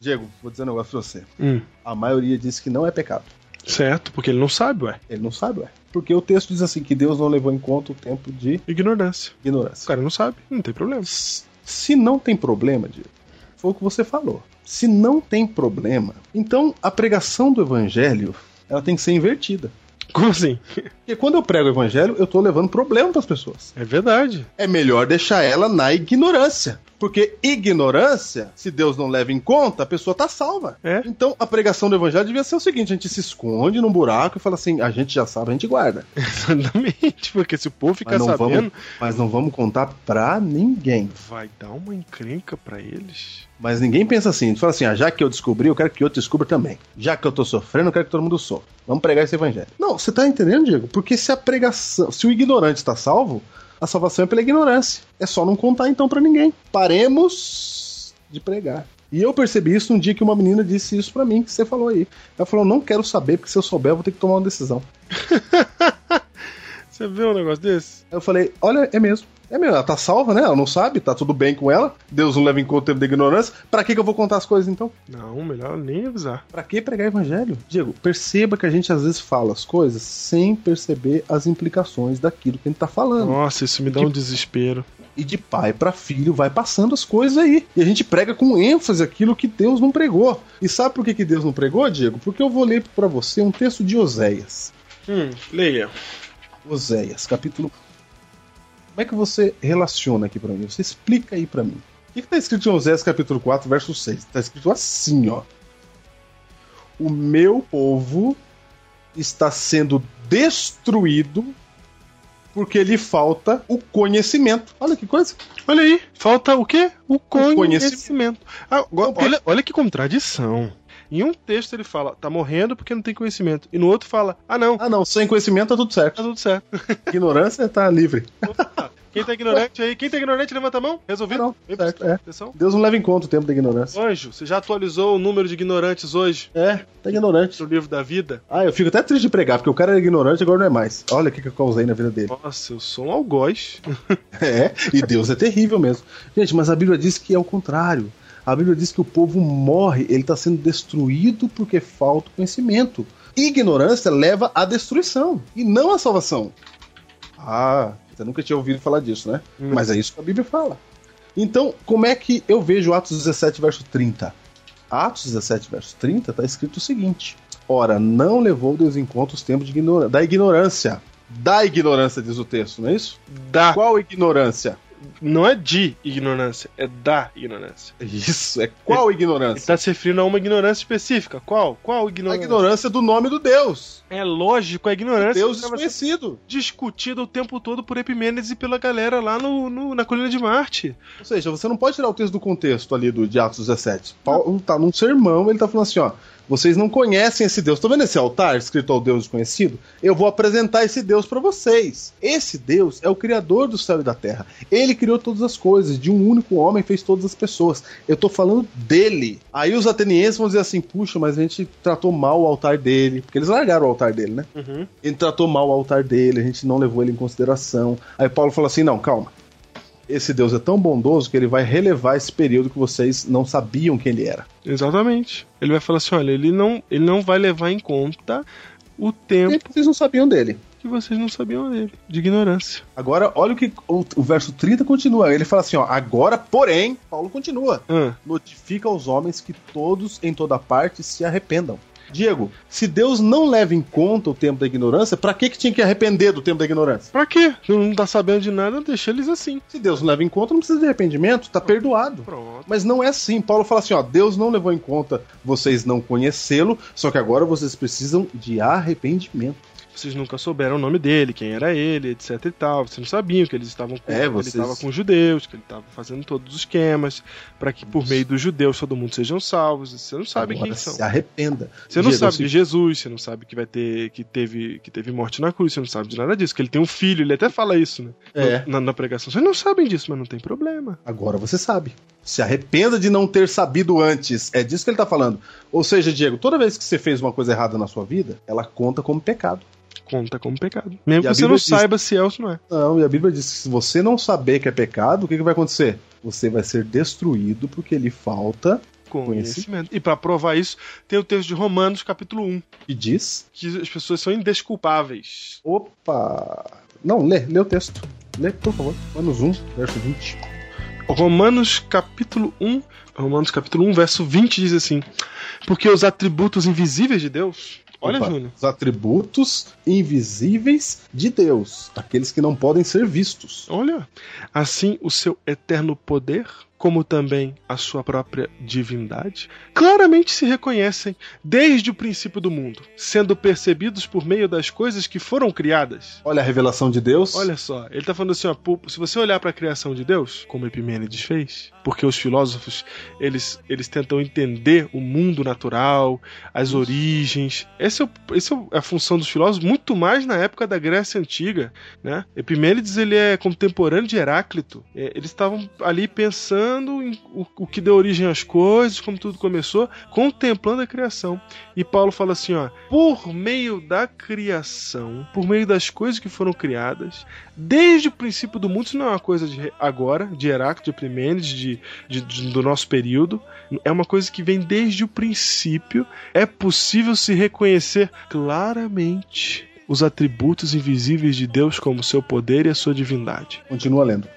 Diego, vou dizer um negócio pra você. Hum. A maioria diz que não é pecado. Certo, porque ele não sabe, ué. Ele não sabe, ué. Porque o texto diz assim: que Deus não levou em conta o tempo de Ignorância. O ignorância. cara não sabe, não tem problema. Se não tem problema, Diego, foi o que você falou. Se não tem problema, então a pregação do evangelho ela tem que ser invertida. Como assim? Porque quando eu prego o evangelho, eu tô levando problema para as pessoas. É verdade. É melhor deixar ela na ignorância. Porque ignorância, se Deus não leva em conta, a pessoa tá salva. É. Então a pregação do evangelho devia ser o seguinte: a gente se esconde num buraco e fala assim, a gente já sabe, a gente guarda. Exatamente. Porque se o povo ficar sabendo, vamos, mas não vamos contar pra ninguém. vai dar uma encrenca pra eles. Mas ninguém pensa assim. Tu fala assim, ah, já que eu descobri, eu quero que outro descubra também. Já que eu tô sofrendo, eu quero que todo mundo sofra. Vamos pregar esse evangelho. Não, você tá entendendo, Diego? Porque se a pregação, se o ignorante está salvo, a salvação é pela ignorância. É só não contar então pra ninguém. Paremos de pregar. E eu percebi isso um dia que uma menina disse isso pra mim, que você falou aí. Ela falou: não quero saber, porque se eu souber, eu vou ter que tomar uma decisão. Você vê um negócio desse? Eu falei: olha, é mesmo. É mesmo, ela tá salva, né? Ela não sabe, tá tudo bem com ela. Deus não leva em conta o tempo da ignorância. Pra que, que eu vou contar as coisas então? Não, melhor nem avisar. Pra que pregar evangelho? Diego, perceba que a gente às vezes fala as coisas sem perceber as implicações daquilo que a gente tá falando. Nossa, isso me dá um desespero. E de pai pra filho vai passando as coisas aí. E a gente prega com ênfase aquilo que Deus não pregou. E sabe por que, que Deus não pregou, Diego? Porque eu vou ler pra você um texto de Oséias. Hum, leia. Oséias, capítulo. Como é que você relaciona aqui pra mim? Você explica aí pra mim. O que, que tá escrito em Oséias capítulo 4, verso 6? Tá escrito assim, ó. O meu povo está sendo destruído porque lhe falta o conhecimento. Olha que coisa. Olha aí, falta o quê? O conhecimento. conhecimento. Ah, agora, olha, olha que contradição. Em um texto ele fala, tá morrendo porque não tem conhecimento. E no outro fala, ah não, Ah, não, sem conhecimento tá tudo tá certo. tudo certo. Ignorância tá livre. Quem tá ignorante aí? Quem tá ignorante, levanta a mão. Resolvido? Não, Vem certo, é. Deus não leva em conta o tempo da ignorância. Anjo, você já atualizou o número de ignorantes hoje É, tá ignorante. no livro da vida? Ah, eu fico até triste de pregar, porque o cara era ignorante agora não é mais. Olha o que que eu causei na vida dele. Nossa, eu sou um algoz. É, e Deus é terrível mesmo. Gente, mas a Bíblia diz que é o contrário. A Bíblia diz que o povo morre, ele está sendo destruído porque falta conhecimento. Ignorância leva à destruição e não à salvação. Ah, você nunca tinha ouvido falar disso, né? Mas é isso que a Bíblia fala. Então, como é que eu vejo Atos 17, verso 30? Atos 17, verso 30, está escrito o seguinte: Ora, não levou Deus em conta os tempos de ignora- da ignorância. Da ignorância, diz o texto, não é isso? Da. Qual ignorância? Não é de ignorância, é da ignorância. Isso, é qual Ele ignorância? tá se referindo a uma ignorância específica. Qual? Qual A ignorância? ignorância do nome do Deus. É lógico, a ignorância Deus estava sendo desconhecido. discutida o tempo todo por Epimênides e pela galera lá no, no- na colina de Marte. Ou seja, você não pode tirar o texto do contexto ali do, de Atos 17. Paulo tá num sermão, ele tá falando assim, ó. Vocês não conhecem esse Deus. Tá vendo esse altar escrito ao Deus desconhecido? Eu vou apresentar esse Deus para vocês. Esse Deus é o criador do céu e da terra. Ele criou todas as coisas. De um único homem fez todas as pessoas. Eu tô falando dele. Aí os atenienses vão dizer assim: puxa, mas a gente tratou mal o altar dele. Porque eles largaram o altar dele, né? Uhum. Ele tratou mal o altar dele, a gente não levou ele em consideração. Aí Paulo falou assim: não, calma. Esse Deus é tão bondoso que ele vai relevar esse período que vocês não sabiam quem ele era. Exatamente. Ele vai falar assim: olha, ele não, ele não vai levar em conta o tempo vocês não sabiam dele. que vocês não sabiam dele, de ignorância. Agora, olha o que o, o verso 30 continua. Ele fala assim: ó, agora, porém, Paulo continua. Ah, Notifica aos homens que todos em toda parte se arrependam. Diego, se Deus não leva em conta o tempo da ignorância, pra que, que tinha que arrepender do tempo da ignorância? pra quê? Não tá sabendo de nada, deixa eles assim. Se Deus não leva em conta, não precisa de arrependimento, tá perdoado. Pronto. Mas não é assim. Paulo fala assim: ó, Deus não levou em conta vocês não conhecê-lo, só que agora vocês precisam de arrependimento. Vocês nunca souberam o nome dele, quem era ele, etc e tal. Vocês não sabiam que eles estavam com, É, ele vocês- estava com os judeus, que ele estava fazendo todos os esquemas para que por meio dos judeus todo mundo sejam salvos. Você não sabe agora quem são. se arrependa. Você não Diego, sabe de Jesus, você não sabe que vai ter que teve que teve morte na cruz, você não sabe de nada disso, que ele tem um filho, ele até fala isso, né? É. Na, na pregação. Vocês não sabem disso, mas não tem problema. Agora você sabe. Se arrependa de não ter sabido antes. É disso que ele tá falando. Ou seja, Diego, toda vez que você fez uma coisa errada na sua vida, ela conta como pecado. Conta como pecado. Mesmo que você não diz- saiba se é ou se não é. Não, e a Bíblia diz que se você não saber que é pecado, o que, que vai acontecer? Você vai ser destruído porque lhe falta Conhecimento. E para provar isso, tem o texto de Romanos, capítulo 1, e diz. que as pessoas são indesculpáveis. Opa! Não, lê, lê o texto. Lê, por favor. Romanos 1, verso 20. Romanos capítulo 1, Romanos capítulo 1, verso 20 diz assim: Porque os atributos invisíveis de Deus, olha, Júnior, Os atributos invisíveis de Deus, aqueles que não podem ser vistos. olha, assim o seu eterno poder, como também a sua própria divindade, claramente se reconhecem desde o princípio do mundo, sendo percebidos por meio das coisas que foram criadas. Olha a revelação de Deus. Olha só, ele tá falando assim, ó, se você olhar para a criação de Deus, como Epimênides fez, porque os filósofos, eles, eles tentam entender o mundo natural, as origens. Essa é, essa é a função dos filósofos, muito mais na época da Grécia Antiga, né? Epimênides, ele é contemporâneo de Heráclito. É, eles estavam ali pensando pensando em o, o que deu origem às coisas, como tudo começou, contemplando a criação. E Paulo fala assim, ó, por meio da criação, por meio das coisas que foram criadas, desde o princípio do mundo, isso não é uma coisa de agora, de Heráclito, de Epimênides, de, de- de- do nosso período, é uma coisa que vem desde o princípio. É possível se reconhecer claramente os atributos invisíveis de Deus como seu poder e a sua divindade. Continua lendo.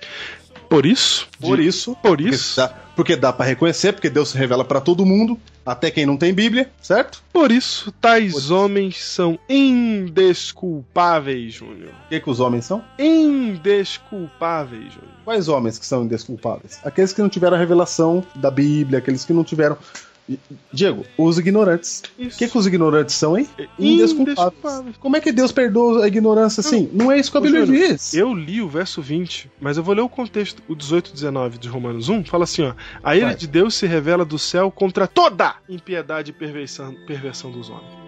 Por isso, Por de- isso, por porque isso, dá, porque dá para reconhecer, porque Deus se revela para todo mundo, até quem não tem Bíblia, certo? por isso, tais homens são indesculpáveis, Júnior. O que, que os homens são? Indesculpáveis, Júnior. Quais homens que são indesculpáveis? Aqueles que não tiveram a revelação da Bíblia, aqueles que não tiveram. Diego, os ignorantes. O que, que os ignorantes são, hein? Indesculpáveis. Como é que Deus perdoa a ignorância assim? Não é isso que a Bíblia diz. Eu li o verso 20, mas eu vou ler o contexto, o 18 e 19 de Romanos 1, fala assim, ó: A ira Vai. de Deus se revela do céu contra toda impiedade e perversão, perversão dos homens.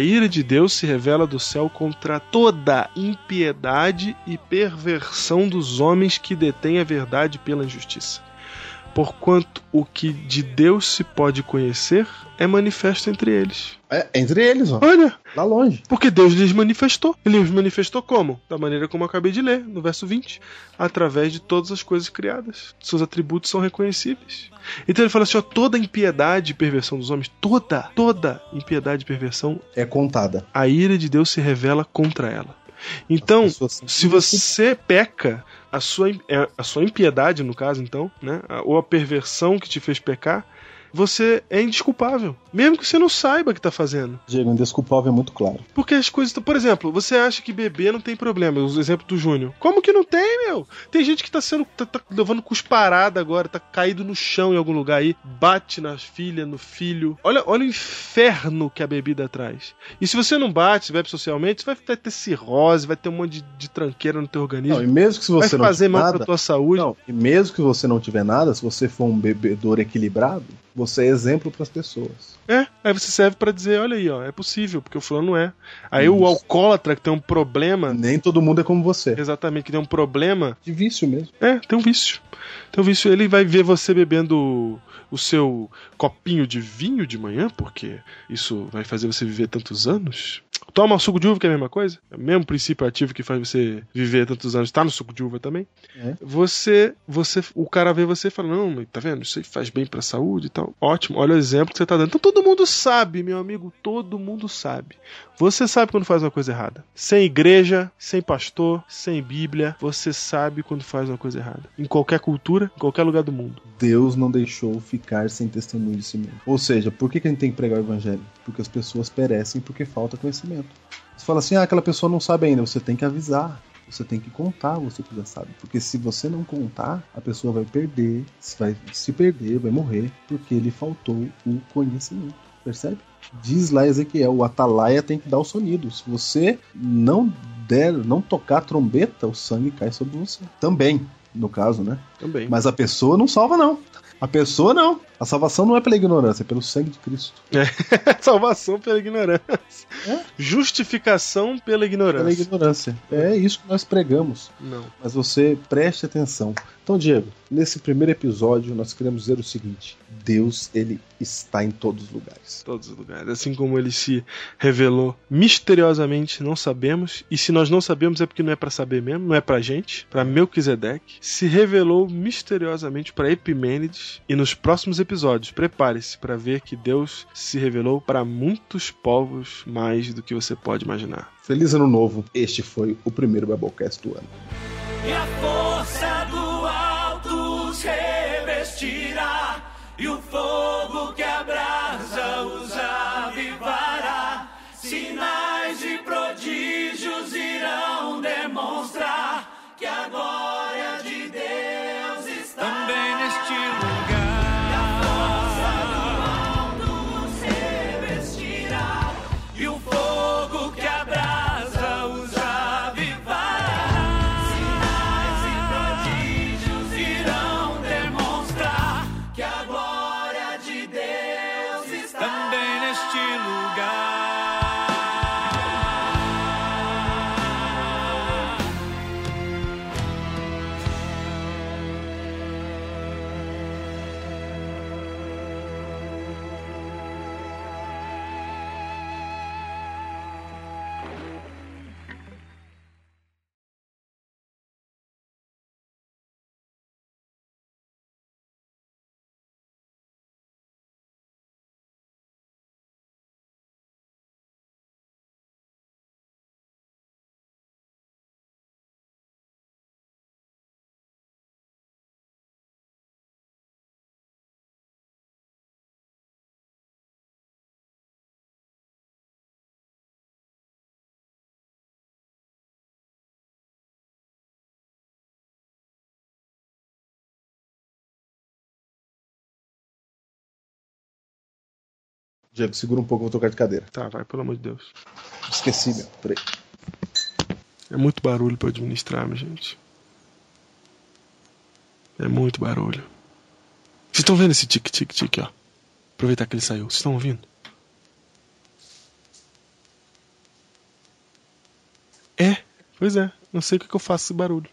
A ira de Deus se revela do céu contra toda impiedade e perversão dos homens que detêm a verdade pela injustiça. Porquanto o que de Deus se pode conhecer é manifesto entre eles. É, entre eles, ó. Olha, Lá longe. porque Deus lhes manifestou. Ele os manifestou como? Da maneira como eu acabei de ler, no verso 20. Através de todas as coisas criadas. Seus atributos são reconhecíveis. Então ele fala assim: ó, toda impiedade e perversão dos homens, toda, toda impiedade e perversão, É contada. a ira de Deus se revela contra ela. Então, se você peca, a sua, é, a sua impiedade, no caso, então, né? Ou a perversão que te fez pecar, você é indesculpável. Mesmo que você não saiba que tá fazendo. Diego, indesculpável é muito claro. Porque as coisas. Por exemplo, você acha que beber não tem problema. O exemplo do Júnior. Como que não tem, meu? Tem gente que tá sendo. tá, tá levando cusparada agora, tá caído no chão em algum lugar aí, bate na filha, no filho. Olha, olha o inferno que a bebida traz. E se você não bate, se bebe socialmente, você vai ter cirrose, vai ter um monte de, de tranqueira no teu organismo. Não, e mesmo que se vai você não fazer mal nada, pra tua saúde. Não, e mesmo que você não tiver nada, se você for um bebedor equilibrado, você é exemplo para as pessoas. É, aí você serve pra dizer, olha aí, ó, é possível, porque o fulano não é. Aí o Isso. alcoólatra que tem um problema, Nem todo mundo é como você. exatamente, que tem um problema, De vício mesmo. É, tem um vício. Tem um vício. Ele vai ver você bebendo o seu copinho de vinho de manhã, porque isso vai fazer você viver tantos anos. Toma suco de uva, que é a mesma coisa. É o mesmo princípio ativo que faz você viver tantos anos. Tá no suco de uva também. É. Você, você, o cara vê você e fala: Não, tá vendo? Isso aí faz bem pra saúde e tal. Ótimo, olha o exemplo que você tá dando. Então todo mundo sabe, meu amigo, todo mundo sabe. Você sabe quando faz uma coisa errada. Sem igreja, sem pastor, sem Bíblia, você sabe quando faz uma coisa errada. Em qualquer cultura, em qualquer lugar do mundo. Deus não deixou ficar sem testemunho de si mesmo. Ou seja, por que, que a gente tem que pregar o evangelho? Porque as pessoas perecem porque falta conhecimento. Você fala assim, ah, aquela pessoa não sabe ainda. Você tem que avisar. Você tem que contar, você que já sabe. Porque se você não contar, a pessoa vai perder, vai se perder, vai morrer, porque lhe faltou o conhecimento. Percebe? Diz lá Ezequiel, o atalaia tem que dar o sonido. Se você não der, não tocar a trombeta, o sangue cai sobre você. Também, no caso, né? Também. Mas a pessoa não salva, não. A pessoa não. A salvação não é pela ignorância, é pelo sangue de Cristo. Salvação pela ignorância. É? Justificação pela ignorância. Pela ignorância. É isso que nós pregamos. Não. Mas você preste atenção. Então, Diego, nesse primeiro episódio nós queremos dizer o seguinte: Deus, ele está em todos os lugares. todos os lugares. Assim como ele se revelou misteriosamente, não sabemos. E se nós não sabemos é porque não é pra saber mesmo, não é pra gente. Pra Melquisedeque. Se revelou misteriosamente pra Epimênides. E nos próximos episódios, prepare-se pra ver que Deus se revelou para muitos povos mais do que você pode imaginar. Feliz ano novo. Este foi o primeiro Biblecast do ano. E a força do alto os revestirá, e o fogo Diego, segura um pouco, eu vou tocar de cadeira. Tá, vai, pelo amor de Deus. Esqueci, meu. Peraí. É muito barulho pra administrar, minha gente. É muito barulho. Vocês estão vendo esse tique-tique-tique, ó? Aproveitar que ele saiu. Vocês estão ouvindo? É, pois é. Não sei o que, que eu faço esse barulho.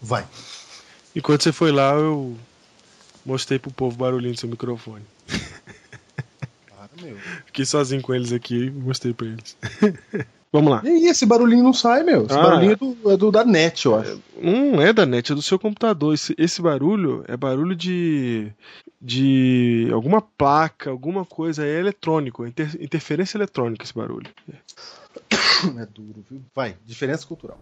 Vai. Enquanto você foi lá, eu mostrei pro povo o barulhinho do seu microfone. Para, meu. Fiquei sozinho com eles aqui e mostrei pra eles. Vamos lá. E esse barulhinho não sai, meu. Esse Ah. barulhinho é do, é do da net, eu acho. Não é da net, é do seu computador. Esse, esse barulho é barulho de. de alguma placa, alguma coisa. É eletrônico, é inter- interferência eletrônica esse barulho. É duro, viu? Vai, diferença cultural.